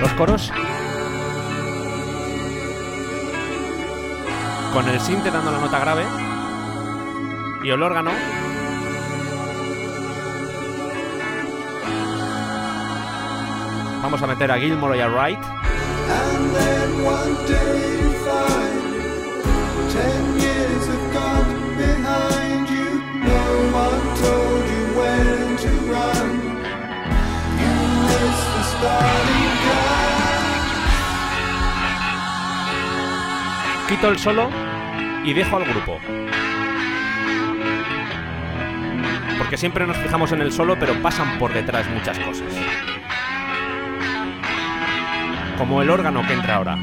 Los coros. Con el sinte dando la nota grave. Y el órgano. Vamos a meter a Gilmore y a Wright. Quito el solo y dejo al grupo. Porque siempre nos fijamos en el solo, pero pasan por detrás muchas cosas. Como el órgano que entra ahora.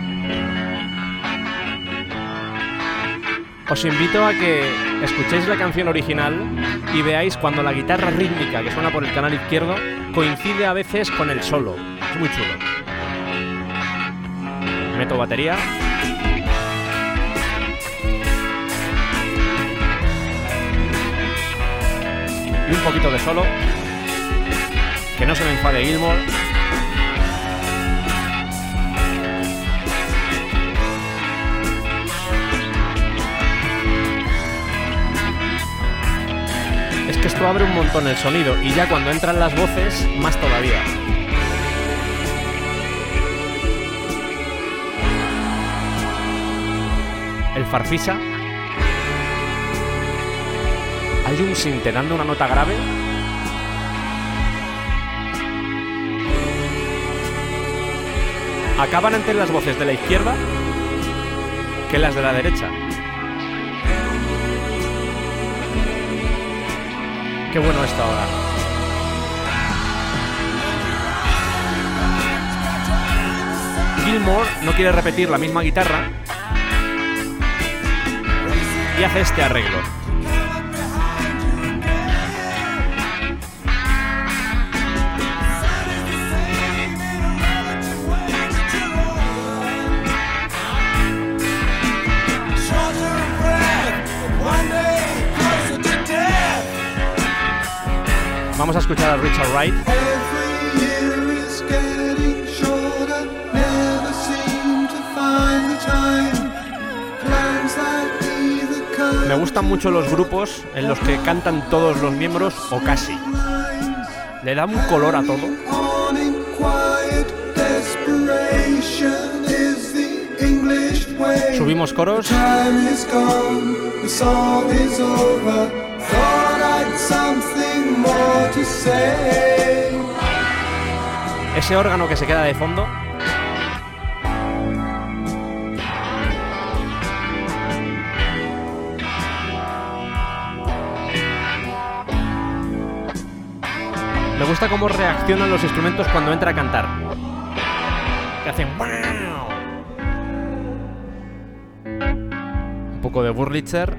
Os invito a que escuchéis la canción original y veáis cuando la guitarra rítmica que suena por el canal izquierdo coincide a veces con el solo. Es muy chulo. Meto batería. Y un poquito de solo. Que no se me enfade Gilmore. Esto abre un montón el sonido y ya cuando entran las voces, más todavía. El farfisa. Hay un sinte dando una nota grave. Acaban antes las voces de la izquierda que las de la derecha. Qué bueno esto ahora. Gilmore no quiere repetir la misma guitarra y hace este arreglo. Vamos a escuchar a Richard Wright. Me gustan mucho los grupos en los que cantan todos los miembros o casi. Le da un color a todo. on in Ese órgano que se queda de fondo. Me gusta cómo reaccionan los instrumentos cuando entra a cantar. Que hacen "Wow". Un poco de Burlitzer.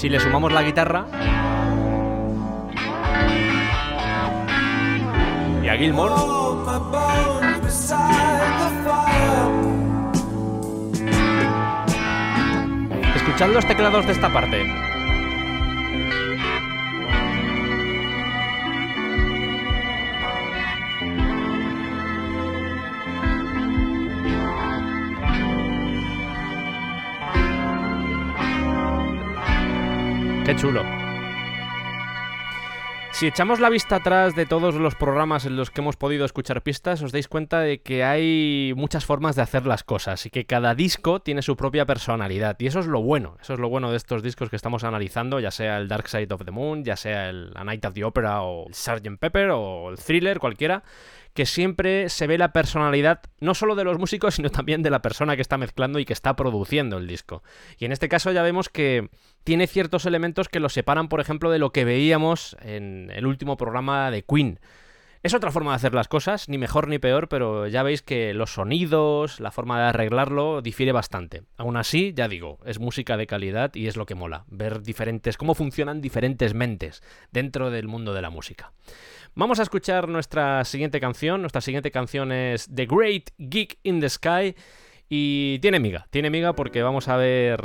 Si le sumamos la guitarra. Y a Gilmore. Escuchad los teclados de esta parte. Si echamos la vista atrás de todos los programas en los que hemos podido escuchar pistas, os dais cuenta de que hay muchas formas de hacer las cosas y que cada disco tiene su propia personalidad. Y eso es lo bueno, eso es lo bueno de estos discos que estamos analizando, ya sea el Dark Side of the Moon, ya sea el Night of the Opera o el Sgt. Pepper o el Thriller, cualquiera, que siempre se ve la personalidad no solo de los músicos, sino también de la persona que está mezclando y que está produciendo el disco. Y en este caso ya vemos que tiene ciertos elementos que lo separan, por ejemplo, de lo que veíamos en el último programa de Queen. Es otra forma de hacer las cosas, ni mejor ni peor, pero ya veis que los sonidos, la forma de arreglarlo difiere bastante. Aún así, ya digo, es música de calidad y es lo que mola, ver diferentes cómo funcionan diferentes mentes dentro del mundo de la música. Vamos a escuchar nuestra siguiente canción. Nuestra siguiente canción es The Great Geek in the Sky y tiene miga, tiene miga porque vamos a ver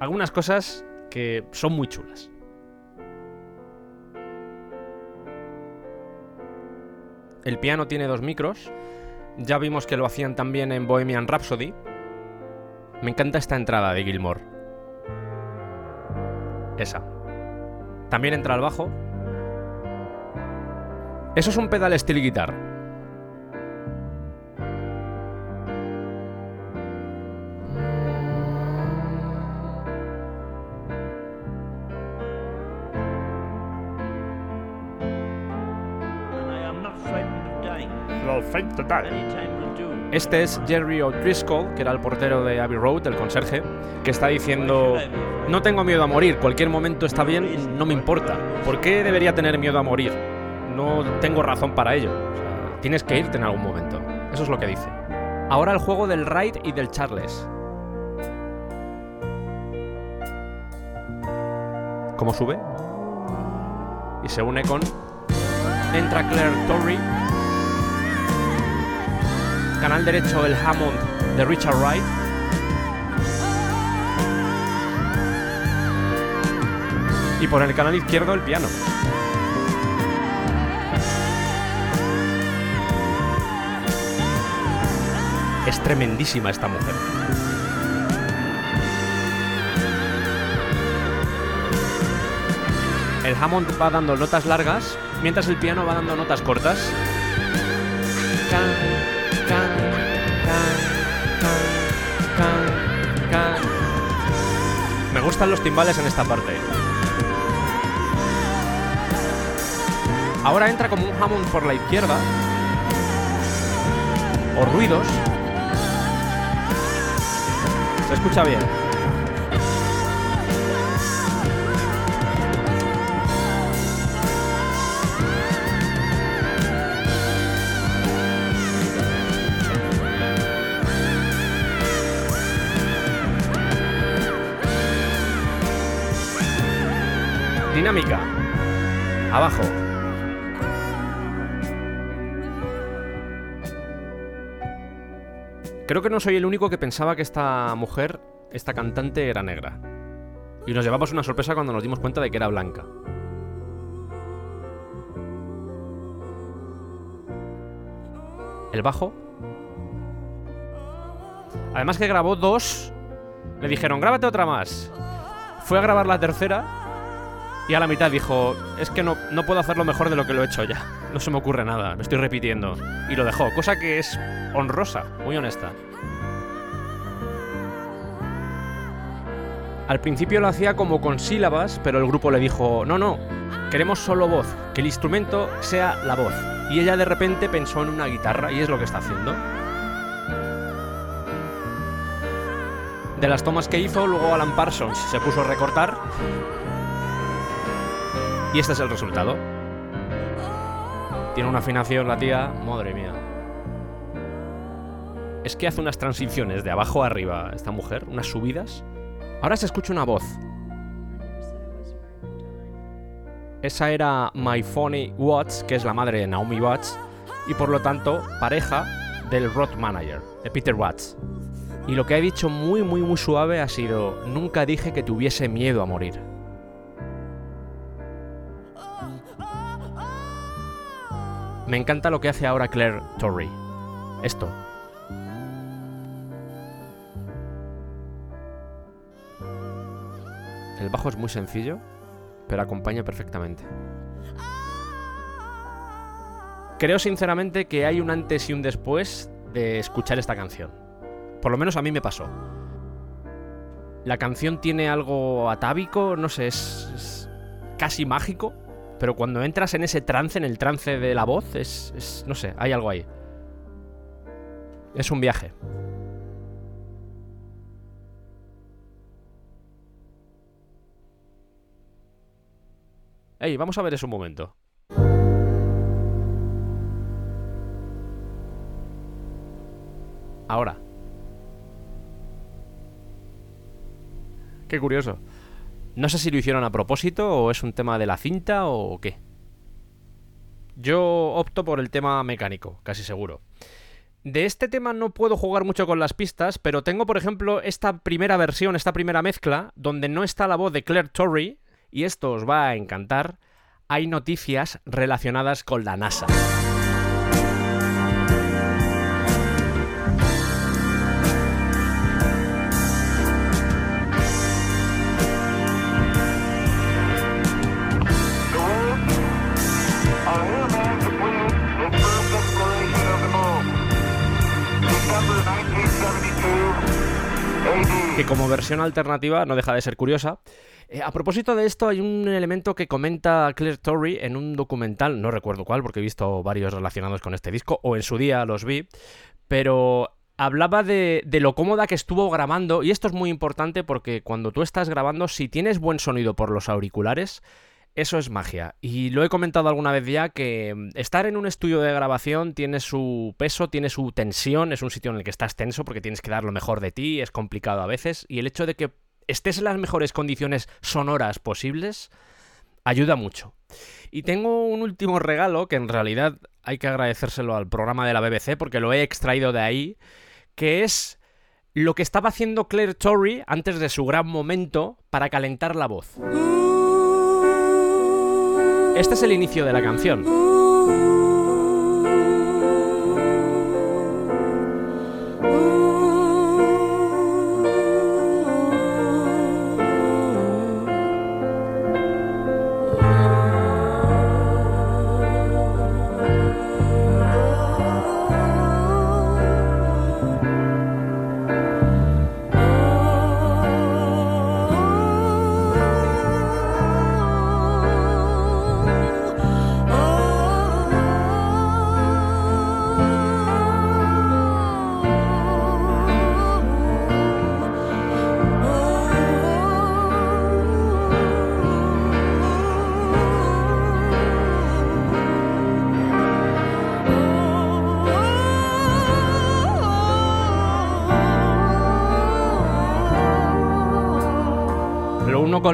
algunas cosas que son muy chulas. El piano tiene dos micros. Ya vimos que lo hacían también en Bohemian Rhapsody. Me encanta esta entrada de Gilmore. Esa. También entra el bajo. Eso es un pedal steel guitar. Este es Jerry O'Driscoll, que era el portero de Abbey Road, el conserje, que está diciendo, no tengo miedo a morir, cualquier momento está bien, no me importa. ¿Por qué debería tener miedo a morir? No tengo razón para ello. Tienes que irte en algún momento. Eso es lo que dice. Ahora el juego del Ride y del Charles. ¿Cómo sube? Y se une con... Entra Claire Torrey. Canal derecho el Hammond de Richard Wright. Y por el canal izquierdo el piano. Es tremendísima esta mujer. El Hammond va dando notas largas, mientras el piano va dando notas cortas. Me gustan los timbales en esta parte. Ahora entra como un Hammond por la izquierda. O ruidos. Escucha bien. Dinámica. Abajo. Creo que no soy el único que pensaba que esta mujer, esta cantante, era negra. Y nos llevamos una sorpresa cuando nos dimos cuenta de que era blanca. El bajo. Además que grabó dos. Le dijeron, grábate otra más. Fue a grabar la tercera y a la mitad dijo, es que no, no puedo hacerlo mejor de lo que lo he hecho ya. No se me ocurre nada, me estoy repitiendo. Y lo dejó, cosa que es honrosa, muy honesta. Al principio lo hacía como con sílabas, pero el grupo le dijo, no, no, queremos solo voz, que el instrumento sea la voz. Y ella de repente pensó en una guitarra y es lo que está haciendo. De las tomas que hizo, luego Alan Parsons se puso a recortar y este es el resultado. Tiene una afinación la tía, madre mía. Es que hace unas transiciones de abajo a arriba esta mujer, unas subidas. Ahora se escucha una voz. Esa era My Watts, que es la madre de Naomi Watts, y por lo tanto pareja del road manager, de Peter Watts. Y lo que ha dicho muy muy muy suave ha sido, nunca dije que tuviese miedo a morir. Me encanta lo que hace ahora Claire Torrey. Esto. El bajo es muy sencillo, pero acompaña perfectamente. Creo sinceramente que hay un antes y un después de escuchar esta canción. Por lo menos a mí me pasó. La canción tiene algo atávico, no sé, es, es casi mágico, pero cuando entras en ese trance, en el trance de la voz, es, es, no sé, hay algo ahí. Es un viaje. Ey, vamos a ver eso un momento. Ahora. Qué curioso. No sé si lo hicieron a propósito o es un tema de la cinta o qué. Yo opto por el tema mecánico, casi seguro. De este tema no puedo jugar mucho con las pistas, pero tengo, por ejemplo, esta primera versión, esta primera mezcla, donde no está la voz de Claire Torrey, y esto os va a encantar, hay noticias relacionadas con la NASA. Como versión alternativa no deja de ser curiosa. Eh, a propósito de esto, hay un elemento que comenta Claire Torrey en un documental, no recuerdo cuál, porque he visto varios relacionados con este disco, o en su día los vi, pero hablaba de, de lo cómoda que estuvo grabando, y esto es muy importante porque cuando tú estás grabando, si tienes buen sonido por los auriculares, eso es magia. Y lo he comentado alguna vez ya que mm, estar en un estudio de grabación tiene su peso, tiene su tensión, es un sitio en el que estás tenso porque tienes que dar lo mejor de ti, es complicado a veces, y el hecho de que estés en las mejores condiciones sonoras posibles ayuda mucho. Y tengo un último regalo que en realidad hay que agradecérselo al programa de la BBC porque lo he extraído de ahí, que es lo que estaba haciendo Claire Torrey antes de su gran momento para calentar la voz. Este es el inicio de la canción.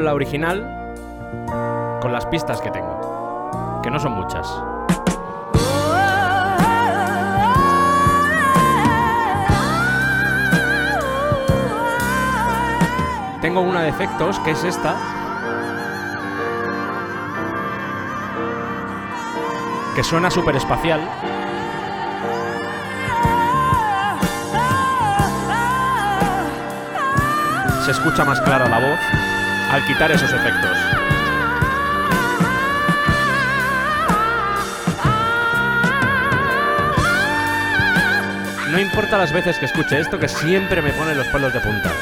La original, con las pistas que tengo, que no son muchas. Tengo una de efectos, que es esta. Que suena súper espacial. Se escucha más clara la voz al quitar esos efectos. No importa las veces que escuche esto, que siempre me pone los pelos de punta.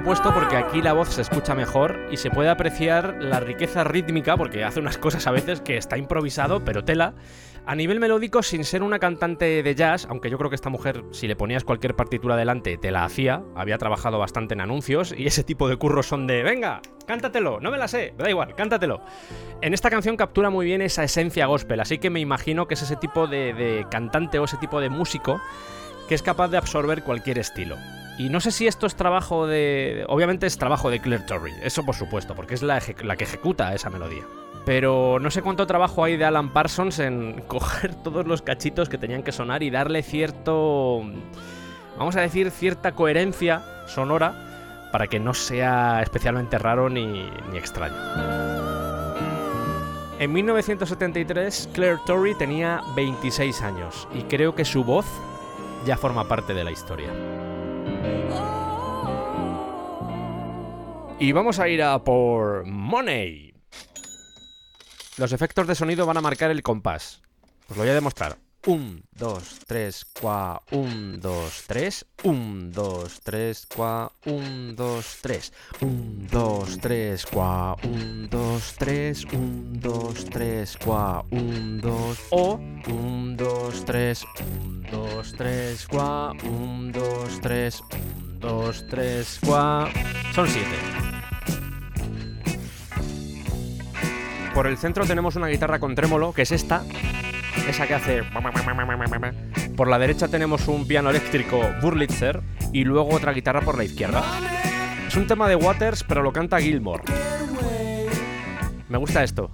Puesto porque aquí la voz se escucha mejor y se puede apreciar la riqueza rítmica, porque hace unas cosas a veces que está improvisado, pero tela. A nivel melódico, sin ser una cantante de jazz, aunque yo creo que esta mujer, si le ponías cualquier partitura delante, te la hacía, había trabajado bastante en anuncios y ese tipo de curros son de, venga, cántatelo, no me la sé, da igual, cántatelo. En esta canción captura muy bien esa esencia gospel, así que me imagino que es ese tipo de cantante o ese tipo de músico que es capaz de absorber cualquier estilo. Y no sé si esto es trabajo de... Obviamente es trabajo de Claire Torrey, eso por supuesto, porque es la, que ejecuta esa melodía. Pero no sé cuánto trabajo hay de Alan Parsons en coger todos los cachitos que tenían que sonar y darle cierto... Vamos a decir, cierta coherencia sonora para que no sea especialmente raro ni, ni extraño. En 1973, Claire Torrey tenía 26 años y creo que su voz ya forma parte de la historia. Y vamos a ir a por Money. Los efectos de sonido van a marcar el compás. Os lo voy a demostrar. 1, 2, 3, 4, 1, 2, 3, 1, 2, 3, 4, 1, 2, 3, 1, 2, 3, 4, 1, 2, 3, 1, 2, 3, 4, 1, 2, o 1, 2, 3, 1, 2, 3, 4, 1, 2, 3, 1, 2, 3, 4. Son 7. Por el centro tenemos una guitarra con trémolo, que es esta, esa que hace... Por la derecha tenemos un piano eléctrico Burlitzer y luego otra guitarra por la izquierda. Es un tema de Waters, pero lo canta Gilmore. Me gusta esto.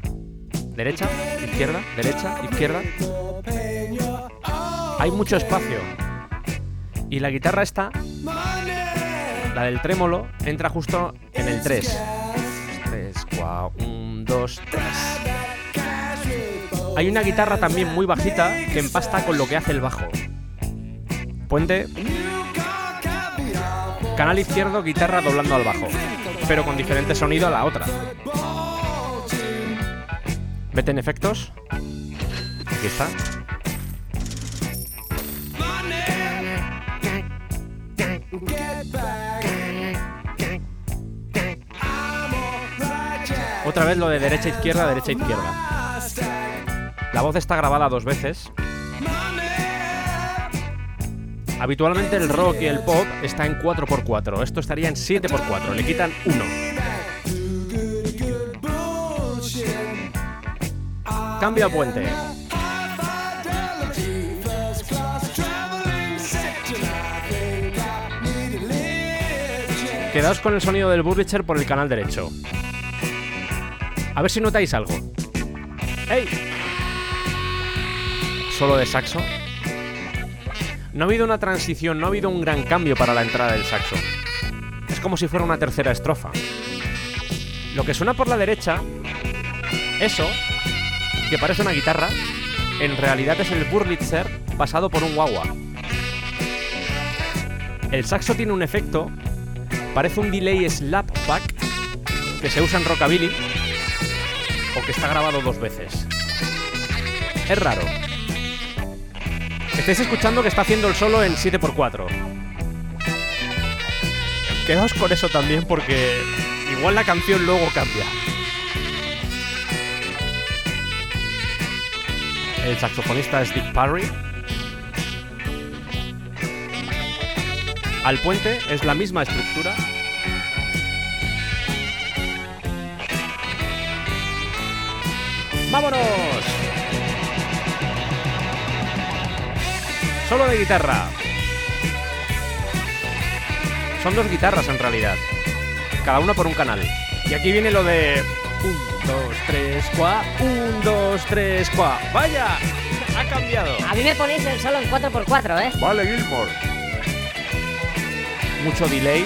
Derecha, izquierda, derecha, izquierda. Hay mucho espacio. Y la guitarra esta, la del trémolo, entra justo en el 3. 3, 4, 1, 2, 3. Hay una guitarra también muy bajita que empasta con lo que hace el bajo. Puente. Canal izquierdo, guitarra doblando al bajo. Pero con diferente sonido a la otra. Vete en efectos. Aquí está. Otra vez lo de derecha izquierda, derecha izquierda. La voz está grabada dos veces. Habitualmente el rock y el pop está en 4x4. Esto estaría en 7x4. Le quitan 1. Cambio a puente. Quedaos con el sonido del Burricher por el canal derecho. A ver si notáis algo. ¡Ey! Solo de saxo. No ha habido una transición, no ha habido un gran cambio para la entrada del saxo. Es como si fuera una tercera estrofa. Lo que suena por la derecha, eso, que parece una guitarra, en realidad es el Burlitzer pasado por un guagua. El saxo tiene un efecto, parece un delay slapback que se usa en rockabilly o que está grabado dos veces. Es raro. Estáis escuchando que está haciendo el solo en 7x4. Quedaos con eso también porque igual la canción luego cambia. El saxofonista es Dick Parry. Al puente es la misma estructura. ¡Vámonos! Solo de guitarra. Son dos guitarras en realidad. Cada una por un canal. Y aquí viene lo de... 1, 2, 3, 4. 1, 2, 3, 4. ¡Vaya! Ha cambiado. A mí me ponéis el solo en 4x4, ¿eh? Vale, Gilmore. Mucho delay.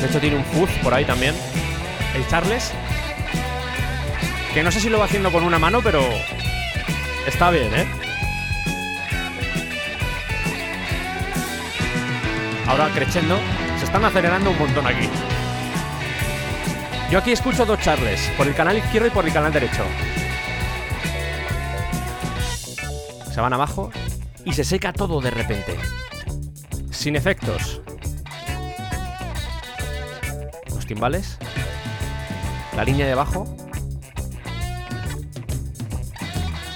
De hecho tiene un fuzz por ahí también. El Charles. Que no sé si lo va haciendo con una mano, pero... Está bien, ¿eh? Ahora crescendo. Se están acelerando un montón aquí. Yo aquí escucho dos Charles, por el canal izquierdo y por el canal derecho. Se van abajo y se seca todo de repente. Sin efectos. Los timbales. La línea de bajo.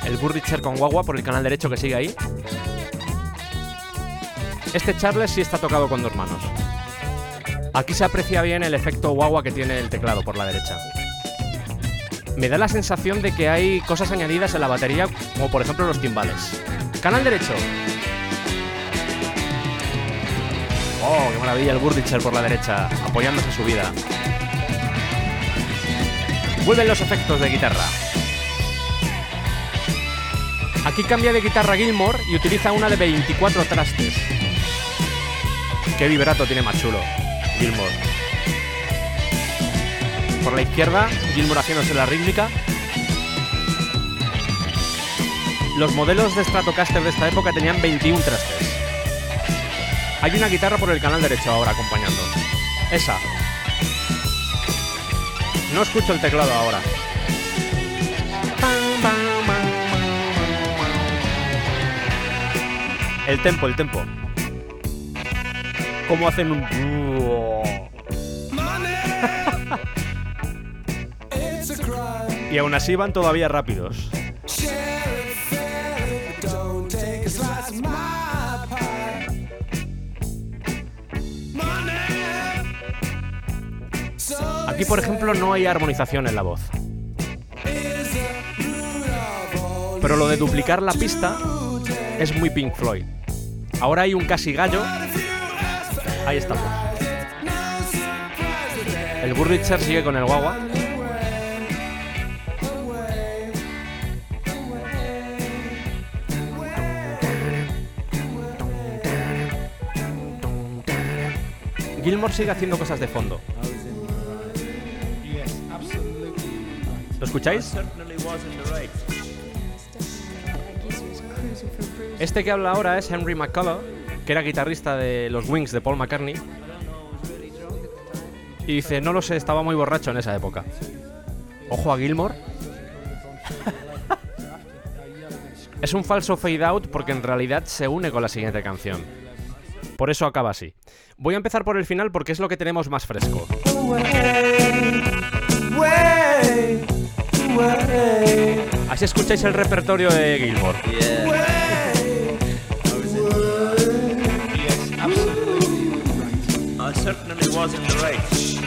El Burricher con guagua por el canal derecho que sigue ahí. Este Charles sí está tocado con dos manos. Aquí se aprecia bien el efecto guagua que tiene el teclado por la derecha. Me da la sensación de que hay cosas añadidas en la batería, como por ejemplo los timbales. Canal derecho. Oh, qué maravilla el Burdicher por la derecha, apoyándose su vida. Vuelven los efectos de guitarra. Aquí cambia de guitarra Gilmore y utiliza una de 24 trastes. Qué vibrato tiene más chulo, Gilmore. Por la izquierda, Gilmore haciéndose la rítmica. Los modelos de Stratocaster de esta época tenían 21 trastes. Hay una guitarra por el canal derecho ahora acompañando. Esa. No escucho el teclado ahora. El tempo, el tempo. ¿Cómo hacen un... Y aún así van todavía rápidos. Aquí, por ejemplo, no hay armonización en la voz. Pero lo de duplicar la pista es muy Pink Floyd. Ahora hay un casi gallo. Ahí estamos. El Burricher sigue con el guagua. Gilmore sigue haciendo cosas de fondo. ¿Lo escucháis? Este que habla ahora es Henry McCullough, que era guitarrista de los Wings de Paul McCartney. Y dice, no lo sé, estaba muy borracho en esa época. Ojo a Gilmore. es un falso fade out porque en realidad se une con la siguiente canción. Por eso acaba así. Voy a empezar por el final porque es lo que tenemos más fresco. Así escucháis el repertorio de Gilmore. Certainly was in the race.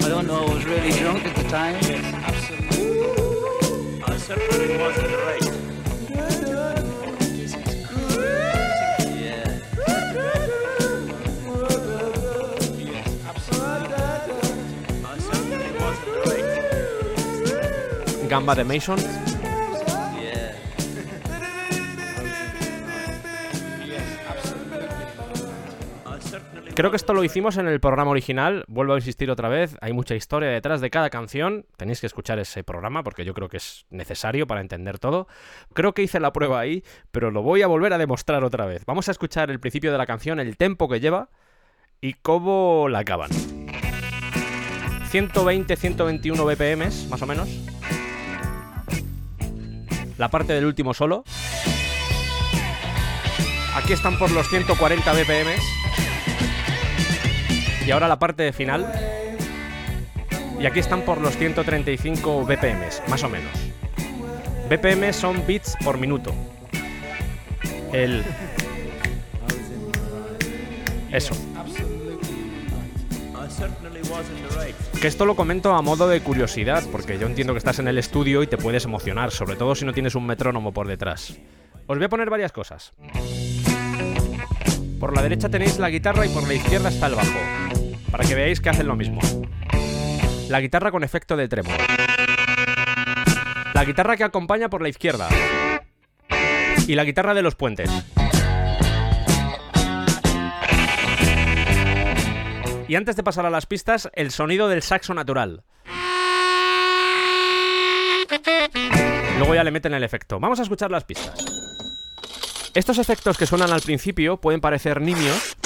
I don't know, I was really drunk at the time. I certainly was in the race. I certainly was in the race. Gamba de Mason. Creo que esto lo hicimos en el programa original. Vuelvo a insistir otra vez. Hay mucha historia detrás de cada canción. Tenéis que escuchar ese programa porque yo creo que es necesario para entender todo. Creo que hice la prueba ahí, pero lo voy a volver a demostrar otra vez. Vamos a escuchar el principio de la canción, el tempo que lleva y cómo la acaban. 120-121 BPM, más o menos. La parte del último solo. Aquí están por los 140 BPM. Y ahora la parte final. Y aquí están por los 135 BPM, más o menos. BPM son bits por minuto. El. Eso. Que esto lo comento a modo de curiosidad, porque yo entiendo que estás en el estudio y te puedes emocionar, sobre todo si no tienes un metrónomo por detrás. Os voy a poner varias cosas. Por la derecha tenéis la guitarra y por la izquierda está el bajo, para que veáis que hacen lo mismo. La guitarra con efecto de trémolo. La guitarra que acompaña por la izquierda. Y la guitarra de los puentes. Y antes de pasar a las pistas, el sonido del saxo natural. Luego ya le meten el efecto. Vamos a escuchar las pistas. Estos efectos que suenan al principio pueden parecer nimios,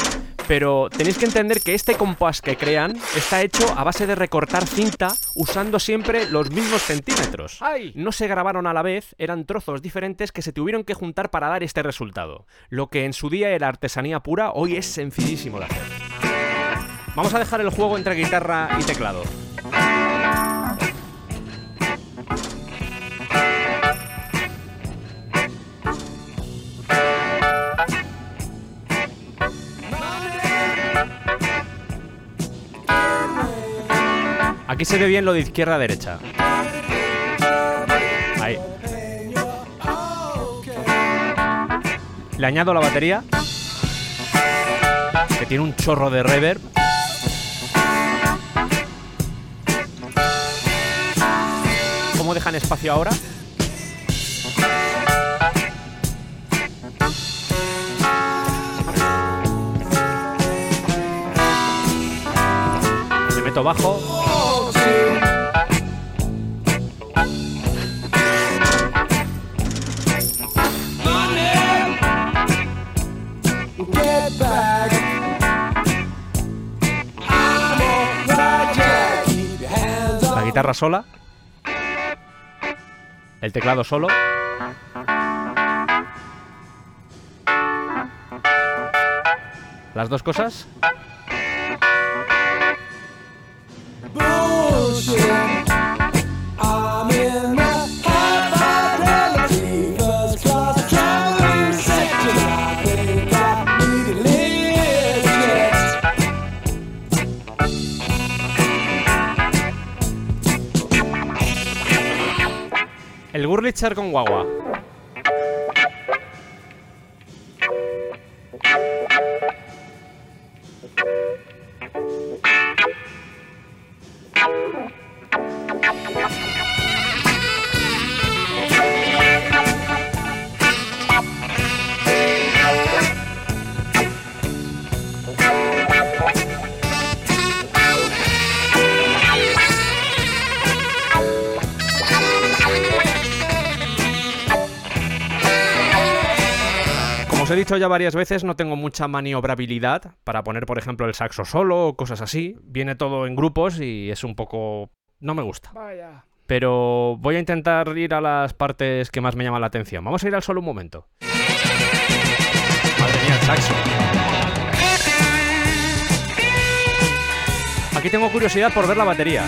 pero tenéis que entender que este compás que crean está hecho a base de recortar cinta usando siempre los mismos centímetros. No se grabaron a la vez, eran trozos diferentes que se tuvieron que juntar para dar este resultado. Lo que en su día era artesanía pura, hoy es sencillísimo de hacer. Vamos a dejar el juego entre guitarra y teclado. Aquí se ve bien lo de izquierda a derecha. Ahí. Le añado la batería. Que tiene un chorro de reverb. ¿Cómo dejan espacio ahora? Le meto bajo. La guitarra sola. El teclado solo. Las dos cosas. bullshit. Gurlitzer con guagua. Dicho ya varias veces, no tengo mucha maniobrabilidad para poner, por ejemplo, el saxo solo o cosas así. Viene todo en grupos y es un poco... no me gusta. Pero voy a intentar ir a las partes que más me llaman la atención. Vamos a ir al solo un momento. Madre mía, el saxo. Aquí tengo curiosidad por ver la batería.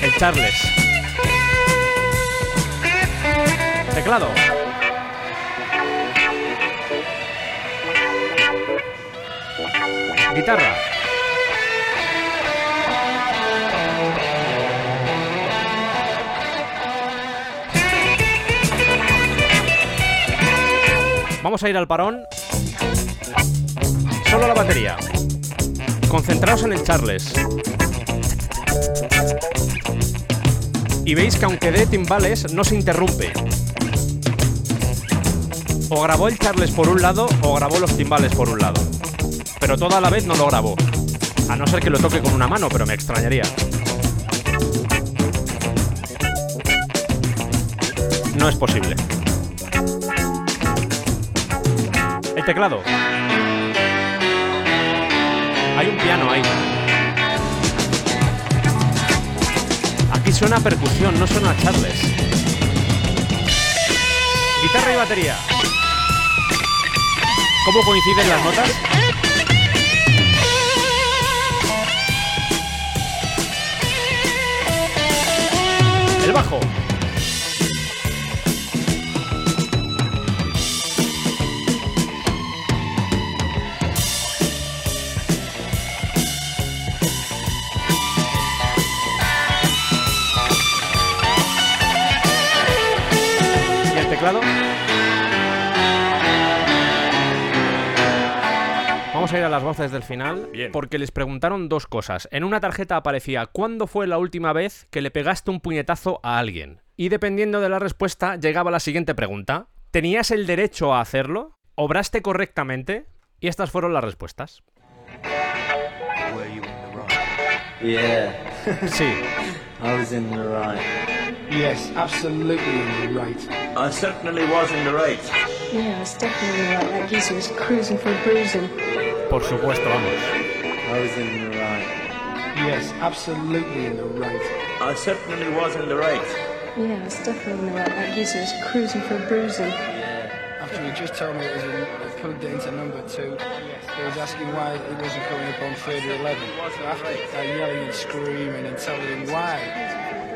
El Charles. Teclado. Guitarra. Vamos a ir al parón. Solo la batería. Concentraos en el Charles. Y veis que aunque dé timbales, no se interrumpe. O grabó el Charles por un lado o grabó los timbales por un lado. Pero todo a la vez no lo grabó. A no ser que lo toque con una mano, pero me extrañaría. No es posible. El teclado. Hay un piano ahí. suena a percusión, no suena Charles. Guitarra y batería. ¿Cómo coinciden las notas? El bajo. ¿Y el teclado? Vamos a ir a las voces del final, Bien. porque les preguntaron dos cosas. En una tarjeta aparecía ¿cuándo fue la última vez que le pegaste un puñetazo a alguien? Y dependiendo de la respuesta, llegaba la siguiente pregunta. ¿Tenías el derecho a hacerlo? ¿Obraste correctamente? Y estas fueron las respuestas. Yeah, Sí, I was in the right. Yes, absolutely in the right. I certainly was in the right. Yeah, it's definitely right. That geezer was cruising for a bruising. Por supuesto, vamos. I was in the right. Yes, absolutely in the right. I certainly was in the right. Yeah, it's definitely in the right. That geezer was cruising for a bruising. After he just told me it was in, it into number two, he was asking why it wasn't coming up on Fader 11. So after uh, yelling and screaming and telling him why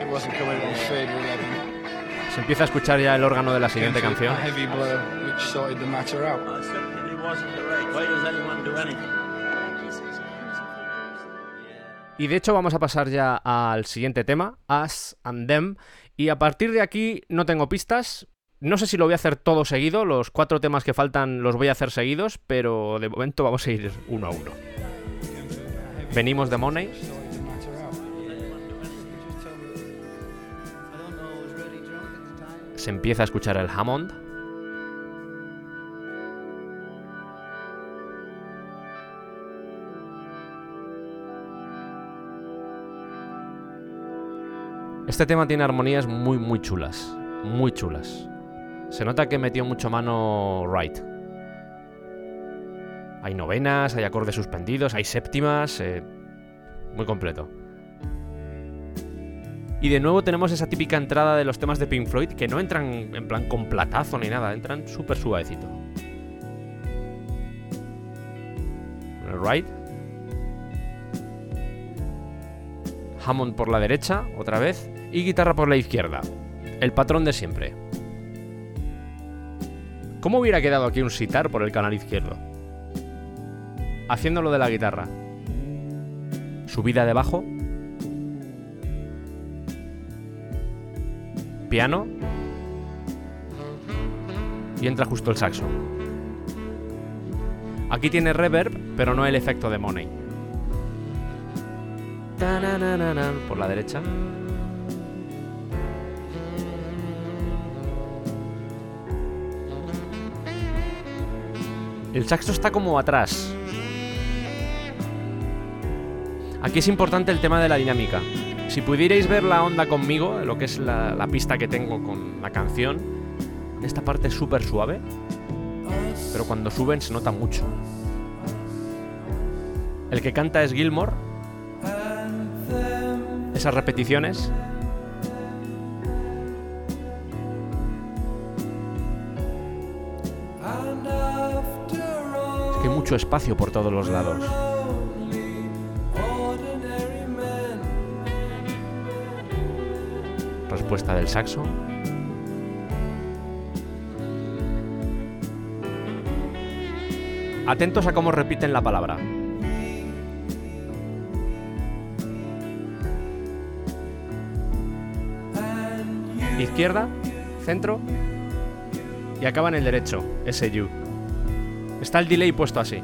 it wasn't coming up on Fader 11, Se empieza a escuchar ya el órgano de la siguiente canción. a heavy blow which sorted the matter out. Y de hecho vamos a pasar ya al siguiente tema, Us and Them. Y a partir de aquí no tengo pistas. No sé si lo voy a hacer todo seguido, los cuatro temas que faltan los voy a hacer seguidos, pero de momento vamos a ir uno a uno. Venimos de Money, se empieza a escuchar el Hammond. Este tema tiene armonías muy muy chulas, muy chulas. Se nota que metió mucho mano Wright. Hay novenas, hay acordes suspendidos, hay séptimas, eh, muy completo. Y de nuevo tenemos esa típica entrada de los temas de Pink Floyd que no entran en plan con platazo ni nada, entran súper suavecito. Right. Hammond por la derecha, otra vez, y guitarra por la izquierda. El patrón de siempre. ¿Cómo hubiera quedado aquí un sitar por el canal izquierdo? Haciéndolo de la guitarra. Subida de bajo, piano y entra justo el saxo. Aquí tiene reverb, pero no el efecto de Money. Por la derecha. El saxo está como atrás. Aquí es importante el tema de la dinámica. Si pudierais ver la onda conmigo, lo que es la, pista que tengo con la canción, esta parte es súper suave, pero cuando suben se nota mucho. El que canta es Gilmore. Esas repeticiones. Mucho espacio por todos los lados. Respuesta del saxo. Atentos a cómo repiten la palabra. Izquierda, centro y acaba en el derecho, ese you. Está el delay puesto así.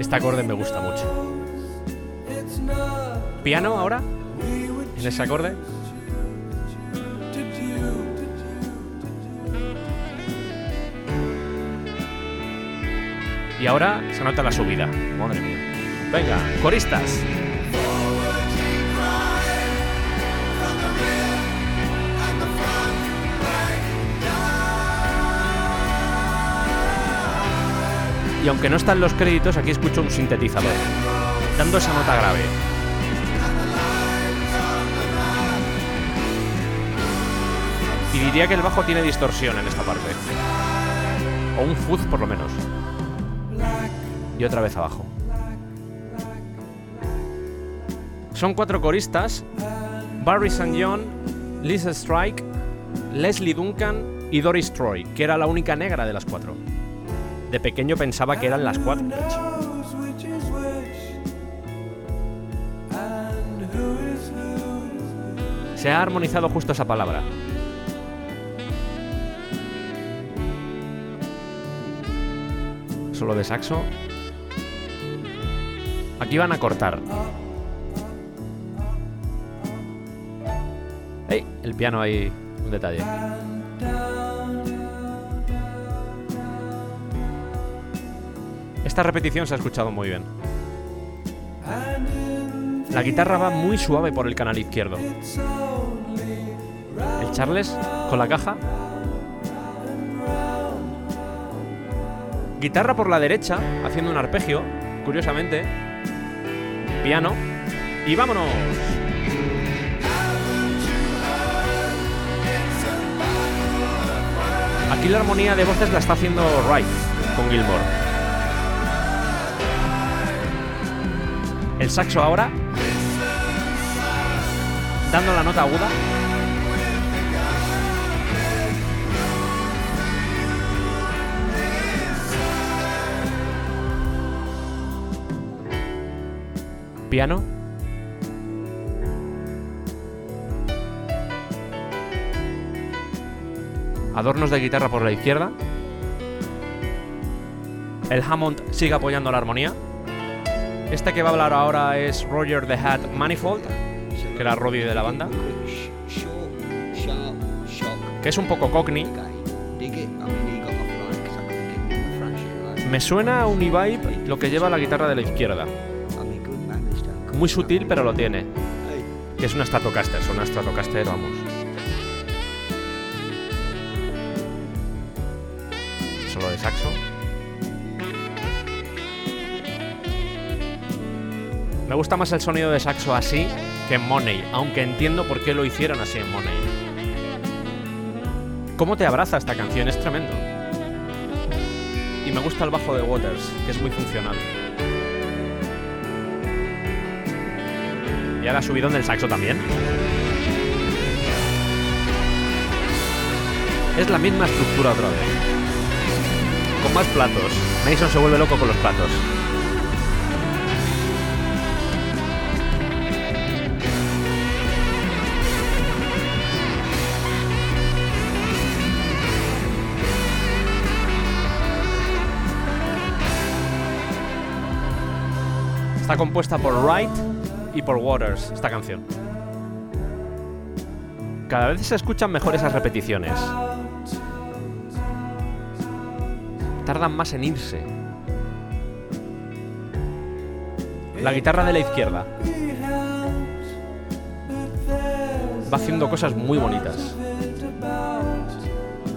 Este acorde me gusta mucho. Piano ahora, en ese acorde. Y ahora se nota la subida. Madre mía. Venga, coristas. y aunque no están los créditos, aquí escucho un sintetizador, dando esa nota grave. Y diría que el bajo tiene distorsión en esta parte. O un fuzz por lo menos. Y otra vez abajo. Son cuatro coristas. Barry St. John, Lisa Strike, Leslie Duncan y Doris Troy, que era la única negra de las cuatro. De pequeño pensaba que eran las cuatro. Se ha armonizado justo esa palabra. Solo de saxo. Aquí van a cortar. ¡Ey! El piano ahí. Un detalle. Esta repetición se ha escuchado muy bien. La guitarra va muy suave por el canal izquierdo. El Charles con la caja. Guitarra por la derecha, haciendo un arpegio, curiosamente. Piano. Y vámonos. Aquí la armonía de voces la está haciendo Wright con Gilmore. El saxo ahora. Dando la nota aguda. Piano. Adornos de guitarra por la izquierda. El Hammond sigue apoyando la armonía. Este que va a hablar ahora es Roger the Hat Manifold, que era Roddy de la banda, que es un poco cockney. Me suena a un vibe lo que lleva la guitarra de la izquierda. Muy sutil, pero lo tiene. Que es una Stratocaster, son una Stratocaster, vamos. Me gusta más el sonido de saxo así que en Money, aunque entiendo por qué lo hicieron así en Money. ¿Cómo te abraza esta canción? Es tremendo. Y me gusta el bajo de Waters, que es muy funcional. Y ahora subidón del saxo también. Es la misma estructura otra vez. Con más platos. Mason se vuelve loco con los platos. Está compuesta por Wright y por Waters, esta canción. Cada vez se escuchan mejor esas repeticiones. Tardan más en irse. La guitarra de la izquierda va haciendo cosas muy bonitas.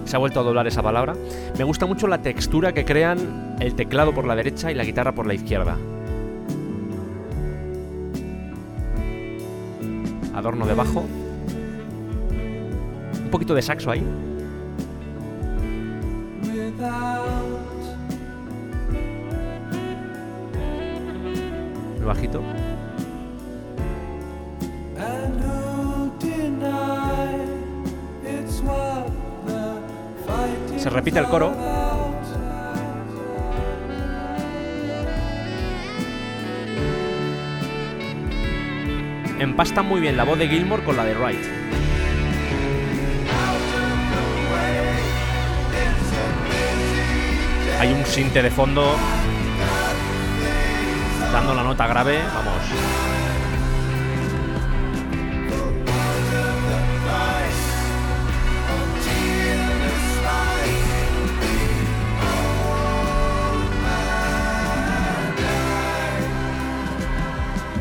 Se ha vuelto a doblar esa palabra. Me gusta mucho la textura que crean el teclado por la derecha y la guitarra por la izquierda. Adorno de bajo. Un poquito de saxo ahí. Bajito. Se repite el coro. Empasta muy bien la voz de Gilmore con la de Wright. Hay un sinte de fondo dando la nota grave, vamos.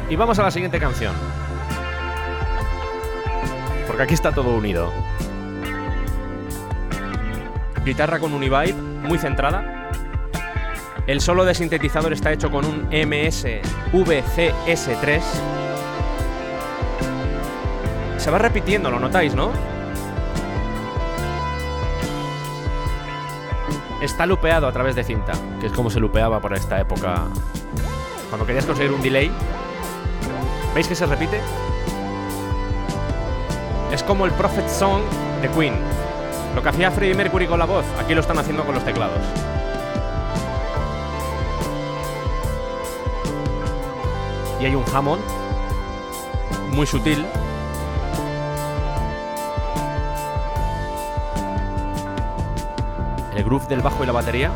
Y vamos a la siguiente canción porque aquí está todo unido. Guitarra con Univibe, muy centrada. El solo de sintetizador está hecho con un MS VCS3. Se va repitiendo, lo notáis, ¿no? Está lupeado a través de cinta, que es como se lupeaba para esta época. Cuando querías conseguir un delay. ¿Veis que se repite? Es como el Prophet Song de Queen. Lo que hacía Freddie Mercury con la voz, aquí lo están haciendo con los teclados. Y hay un Hammond muy sutil. El groove del bajo y la batería.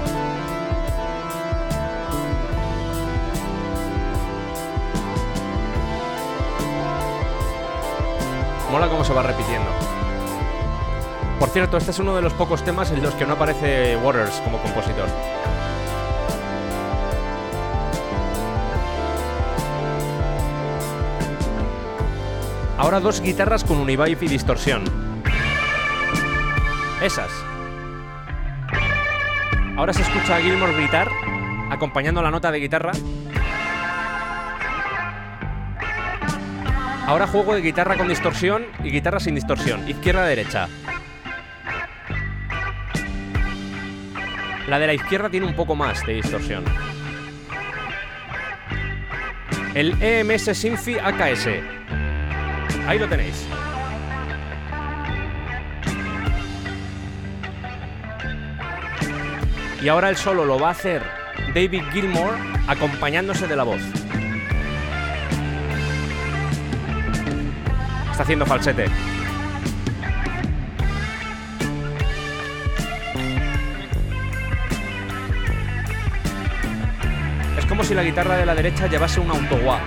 Mola cómo se va repitiendo. Por cierto, este es uno de los pocos temas en los que no aparece Waters como compositor. Ahora dos guitarras con univibe y distorsión. Esas. Ahora se escucha a Gilmore gritar, acompañando la nota de guitarra. Ahora juego de guitarra con distorsión y guitarra sin distorsión, izquierda-derecha. La de la izquierda tiene un poco más de distorsión. El EMS Sinfi AKS. Ahí lo tenéis. Y ahora el solo lo va a hacer David Gilmour acompañándose de la voz. Está haciendo falsete. Es como si la guitarra de la derecha llevase un autowah.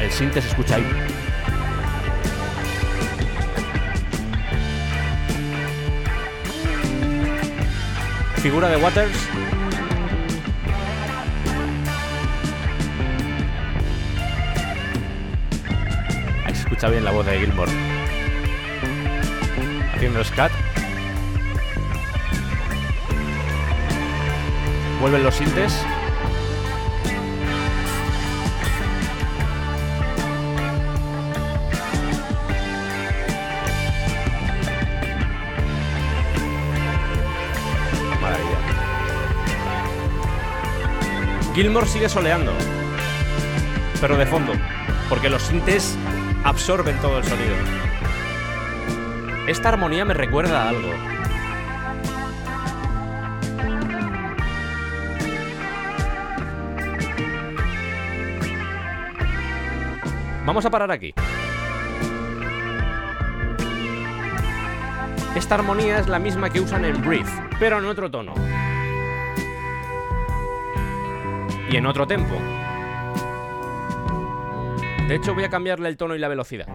El synth se escucha ahí. Figura de Waters. Ahí se escucha bien la voz de Gilmore. Haciendo scat. Vuelven los sintes. Gilmore sigue soleando, pero de fondo, porque los sintes absorben todo el sonido. Esta armonía me recuerda a algo. Vamos a parar aquí. Esta armonía es la misma que usan en Breathe, pero en otro tono. Y en otro tempo. De hecho, voy a cambiarle el tono y la velocidad.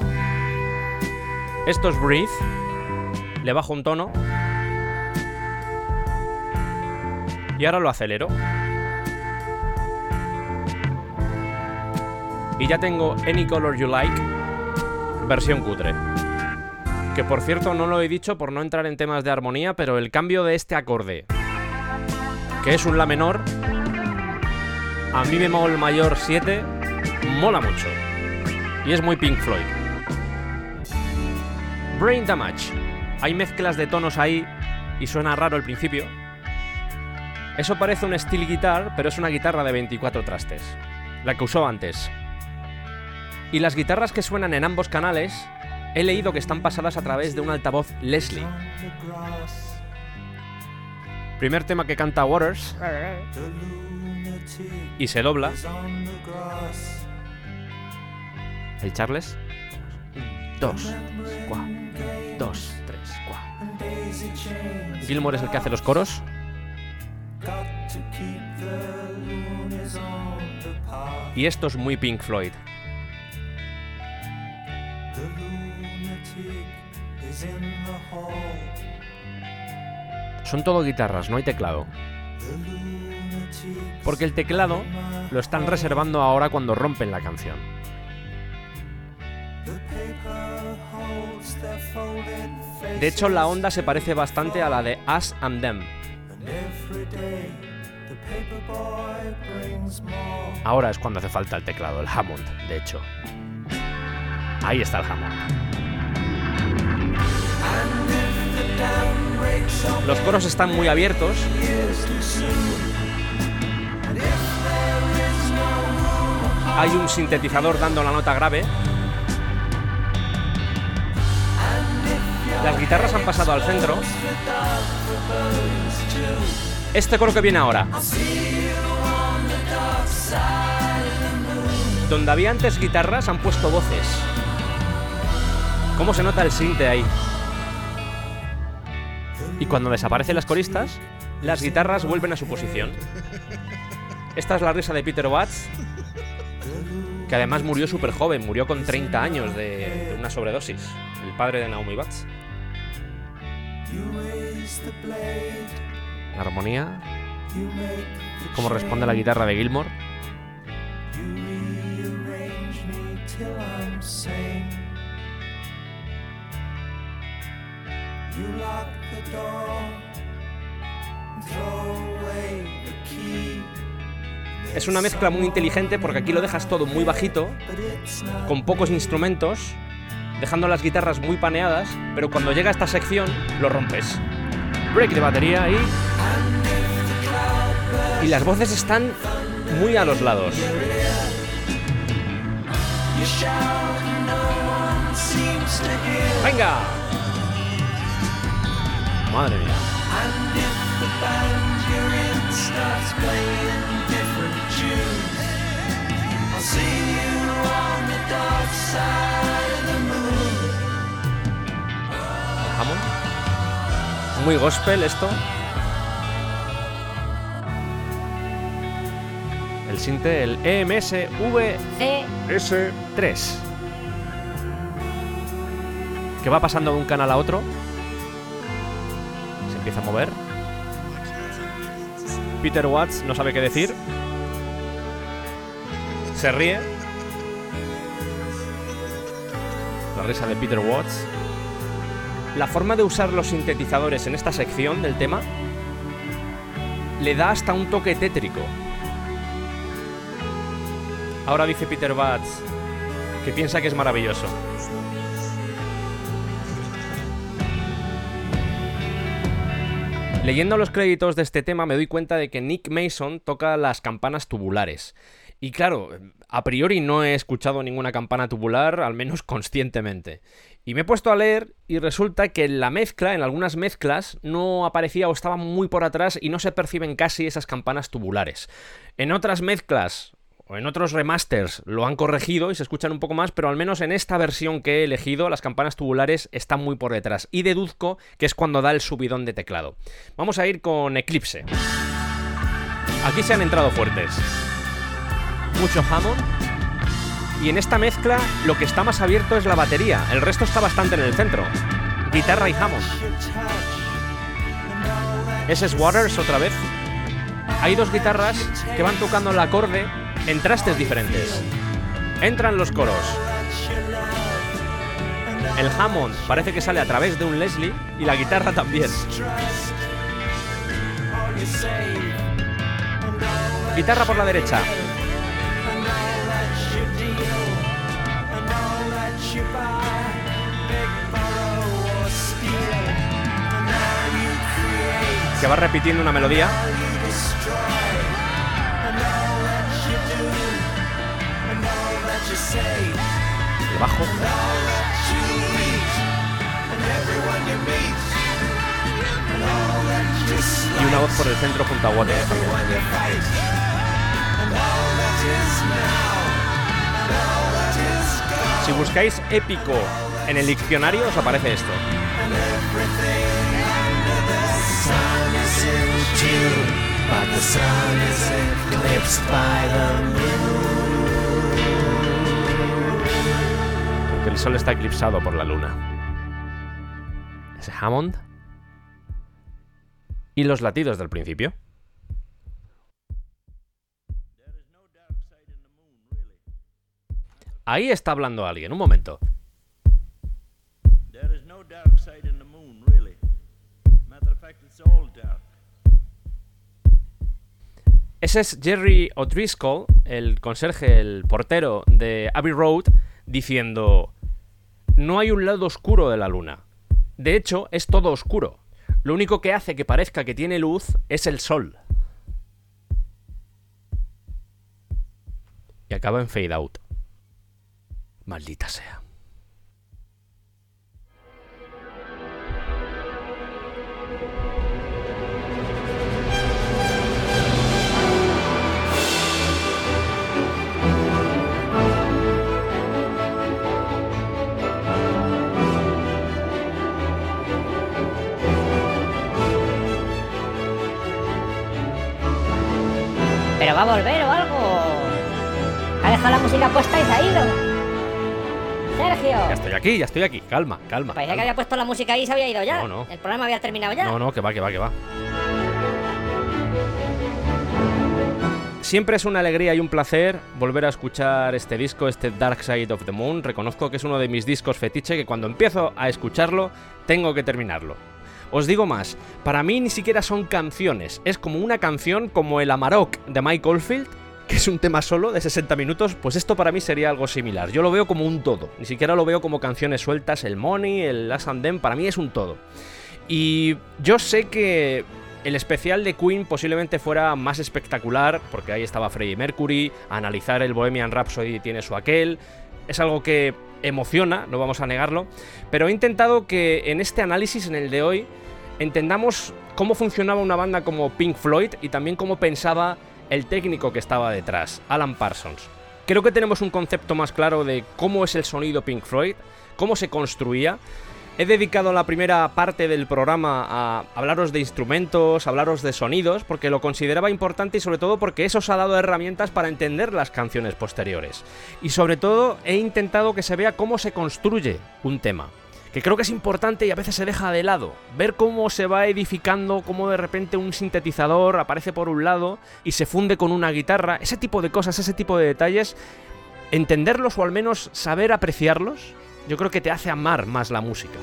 Esto es Breathe. Le bajo un tono. Y ahora lo acelero. Y ya tengo Any Color You Like, versión cutre. Que por cierto no lo he dicho por no entrar en temas de armonía, pero el cambio de este acorde, que es un La menor, a mi bemol mayor 7, mola mucho. Y es muy Pink Floyd. Brain Damage. Hay mezclas de tonos ahí y suena raro al principio. Eso parece un steel guitar, pero es una guitarra de 24 trastes, la que usó antes. Y las guitarras que suenan en ambos canales he leído que están pasadas a través de un altavoz Leslie. Primer tema que canta Waters y se dobla. El Charles. Dos, cua, dos, tres, cua. Gilmore es el que hace los coros. Y esto es muy Pink Floyd. Son todo guitarras, no hay teclado. Porque el teclado lo están reservando ahora cuando rompen la canción. De hecho, la onda se parece bastante a la de Us and Them. Ahora es cuando hace falta el teclado, el Hammond, de hecho. Ahí está el Hammond. Los coros están muy abiertos. Hay un sintetizador dando la nota grave. Las guitarras han pasado al centro. Este coro que viene ahora. Donde había antes guitarras han puesto voces. ¿Cómo se nota el sinte ahí? Y cuando desaparecen las coristas, las guitarras vuelven a su posición. Esta es la risa de Peter Watts, que además murió súper joven, murió con 30 años de, una sobredosis, el padre de Naomi Watts. La armonía, cómo responde la guitarra de Gilmore. Es una mezcla muy inteligente porque aquí lo dejas todo muy bajito, con pocos instrumentos, dejando las guitarras muy paneadas, pero cuando llega esta sección lo rompes. Break de batería y... Y las voces están muy a los lados. ¡Venga! Madre mía. Hammond. Muy gospel esto. El sinte, el E EMSV C, S3. Que va pasando de un canal a otro. Se empieza a mover. Peter Watts no sabe qué decir. Se ríe. La risa de Peter Watts. La forma de usar los sintetizadores en esta sección del tema le da hasta un toque tétrico. Ahora dice Peter Watts que piensa que es maravilloso. Leyendo los créditos de este tema me doy cuenta de que Nick Mason toca las campanas tubulares. Y claro, a priori no he escuchado ninguna campana tubular, al menos conscientemente. Y me he puesto a leer y resulta que en la mezcla, en algunas mezclas, no aparecía o estaba muy por atrás y no se perciben casi esas campanas tubulares. En otras mezclas o en otros remasters lo han corregido y se escuchan un poco más, pero al menos en esta versión que he elegido las campanas tubulares están muy por detrás y deduzco que es cuando da el subidón de teclado. Vamos a ir con Eclipse. Aquí se han entrado fuertes. Mucho Hammond. Y en esta mezcla lo que está más abierto es la batería, el resto está bastante en el centro. Guitarra y Hammond. Ese es Waters otra vez. Hay dos guitarras que van tocando el acorde en trastes diferentes. Entran los coros. El Hammond parece que sale a través de un Leslie y la guitarra también. Guitarra por la derecha. Que va repitiendo una melodía. El bajo. Y una voz por el centro junto a también. Si buscáis épico en el diccionario os aparece esto. Porque el sol está eclipsado por la luna. Ese Hammond. Y los latidos del principio. Ahí está hablando alguien, un momento. Ese es Jerry O'Driscoll, el conserje, el portero de Abbey Road, diciendo, no hay un lado oscuro de la luna. De hecho, es todo oscuro. Lo único que hace que parezca que tiene luz es el sol. Y acaba en fade out. Maldita sea. ¿Pero va a volver o algo? ¿Ha dejado la música puesta y se ha ido? Sergio. Ya estoy aquí, ya estoy aquí. Calma, calma. Parecía que había puesto la música ahí y se había ido ya. No, no. El programa había terminado ya. No, no, que va, que va, que va. Siempre es una alegría y un placer volver a escuchar este disco, este Dark Side of the Moon. Reconozco que es uno de mis discos fetiche que cuando empiezo a escucharlo tengo que terminarlo. Os digo más, para mí ni siquiera son canciones, es como una canción como el Amarok de Mike Oldfield, que es un tema solo de 60 minutos, pues esto para mí sería algo similar. Yo lo veo como un todo, ni siquiera lo veo como canciones sueltas, el Money, el Last and Them, para mí es un todo. Y yo sé que el especial de Queen posiblemente fuera más espectacular, porque ahí estaba Freddie Mercury, analizar el Bohemian Rhapsody tiene su aquel, es algo que emociona, no vamos a negarlo, pero he intentado que en este análisis, en el de hoy, entendamos cómo funcionaba una banda como Pink Floyd y también cómo pensaba el técnico que estaba detrás, Alan Parsons. Creo que tenemos un concepto más claro de cómo es el sonido Pink Floyd, cómo se construía. He dedicado la primera parte del programa a hablaros de instrumentos, hablaros de sonidos, porque lo consideraba importante y sobre todo porque eso os ha dado herramientas para entender las canciones posteriores. Y sobre todo he intentado que se vea cómo se construye un tema que creo que es importante y a veces se deja de lado. Ver cómo se va edificando, cómo de repente un sintetizador aparece por un lado y se funde con una guitarra, ese tipo de cosas, ese tipo de detalles, entenderlos o al menos saber apreciarlos, yo creo que te hace amar más la música.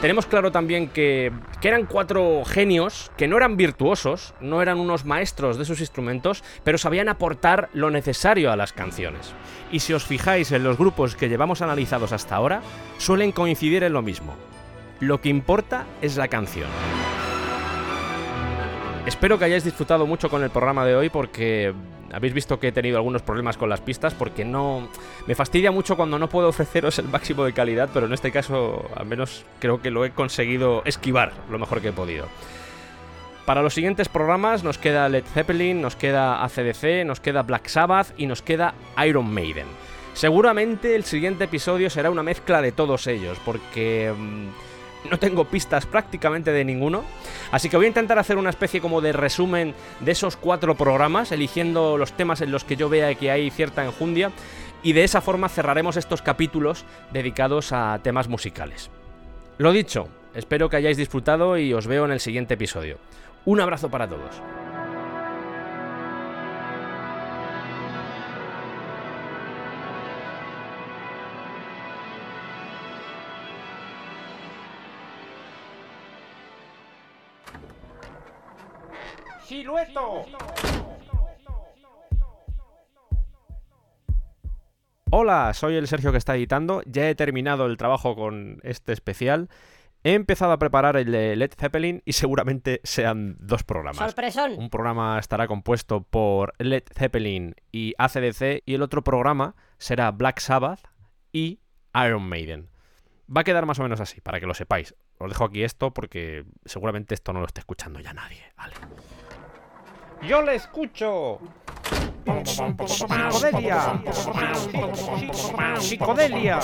Tenemos claro también que, que, eran cuatro genios que no eran virtuosos, no eran unos maestros de sus instrumentos, pero sabían aportar lo necesario a las canciones. Y si os fijáis en los grupos que llevamos analizados hasta ahora, suelen coincidir en lo mismo. Lo que importa es la canción. Espero que hayáis disfrutado mucho con el programa de hoy porque habéis visto que he tenido algunos problemas con las pistas porque no... Me fastidia mucho cuando no puedo ofreceros el máximo de calidad, pero en este caso al menos creo que lo he conseguido esquivar lo mejor que he podido. Para los siguientes programas nos queda Led Zeppelin, nos queda ACDC, nos queda Black Sabbath y nos queda Iron Maiden. Seguramente el siguiente episodio será una mezcla de todos ellos porque... No tengo pistas prácticamente de ninguno. Así que voy a intentar hacer una especie como de resumen de esos cuatro programas, eligiendo los temas en los que yo vea que hay cierta enjundia. Y de esa forma cerraremos estos capítulos dedicados a temas musicales. Lo dicho, espero que hayáis disfrutado y os veo en el siguiente episodio. Un abrazo para todos. ¡Silueto! Hola, soy el Sergio que está editando. Ya he terminado el trabajo con este especial. He empezado a preparar el de Led Zeppelin y seguramente sean dos programas. Sorpresón. Un programa estará compuesto por Led Zeppelin y ACDC y el otro programa será Black Sabbath y Iron Maiden. Va a quedar más o menos así, para que lo sepáis. Os dejo aquí esto porque seguramente esto no lo esté escuchando ya nadie. Vale. ¡Yo le escucho! ¡Psicodelia! ¡Psicodelia!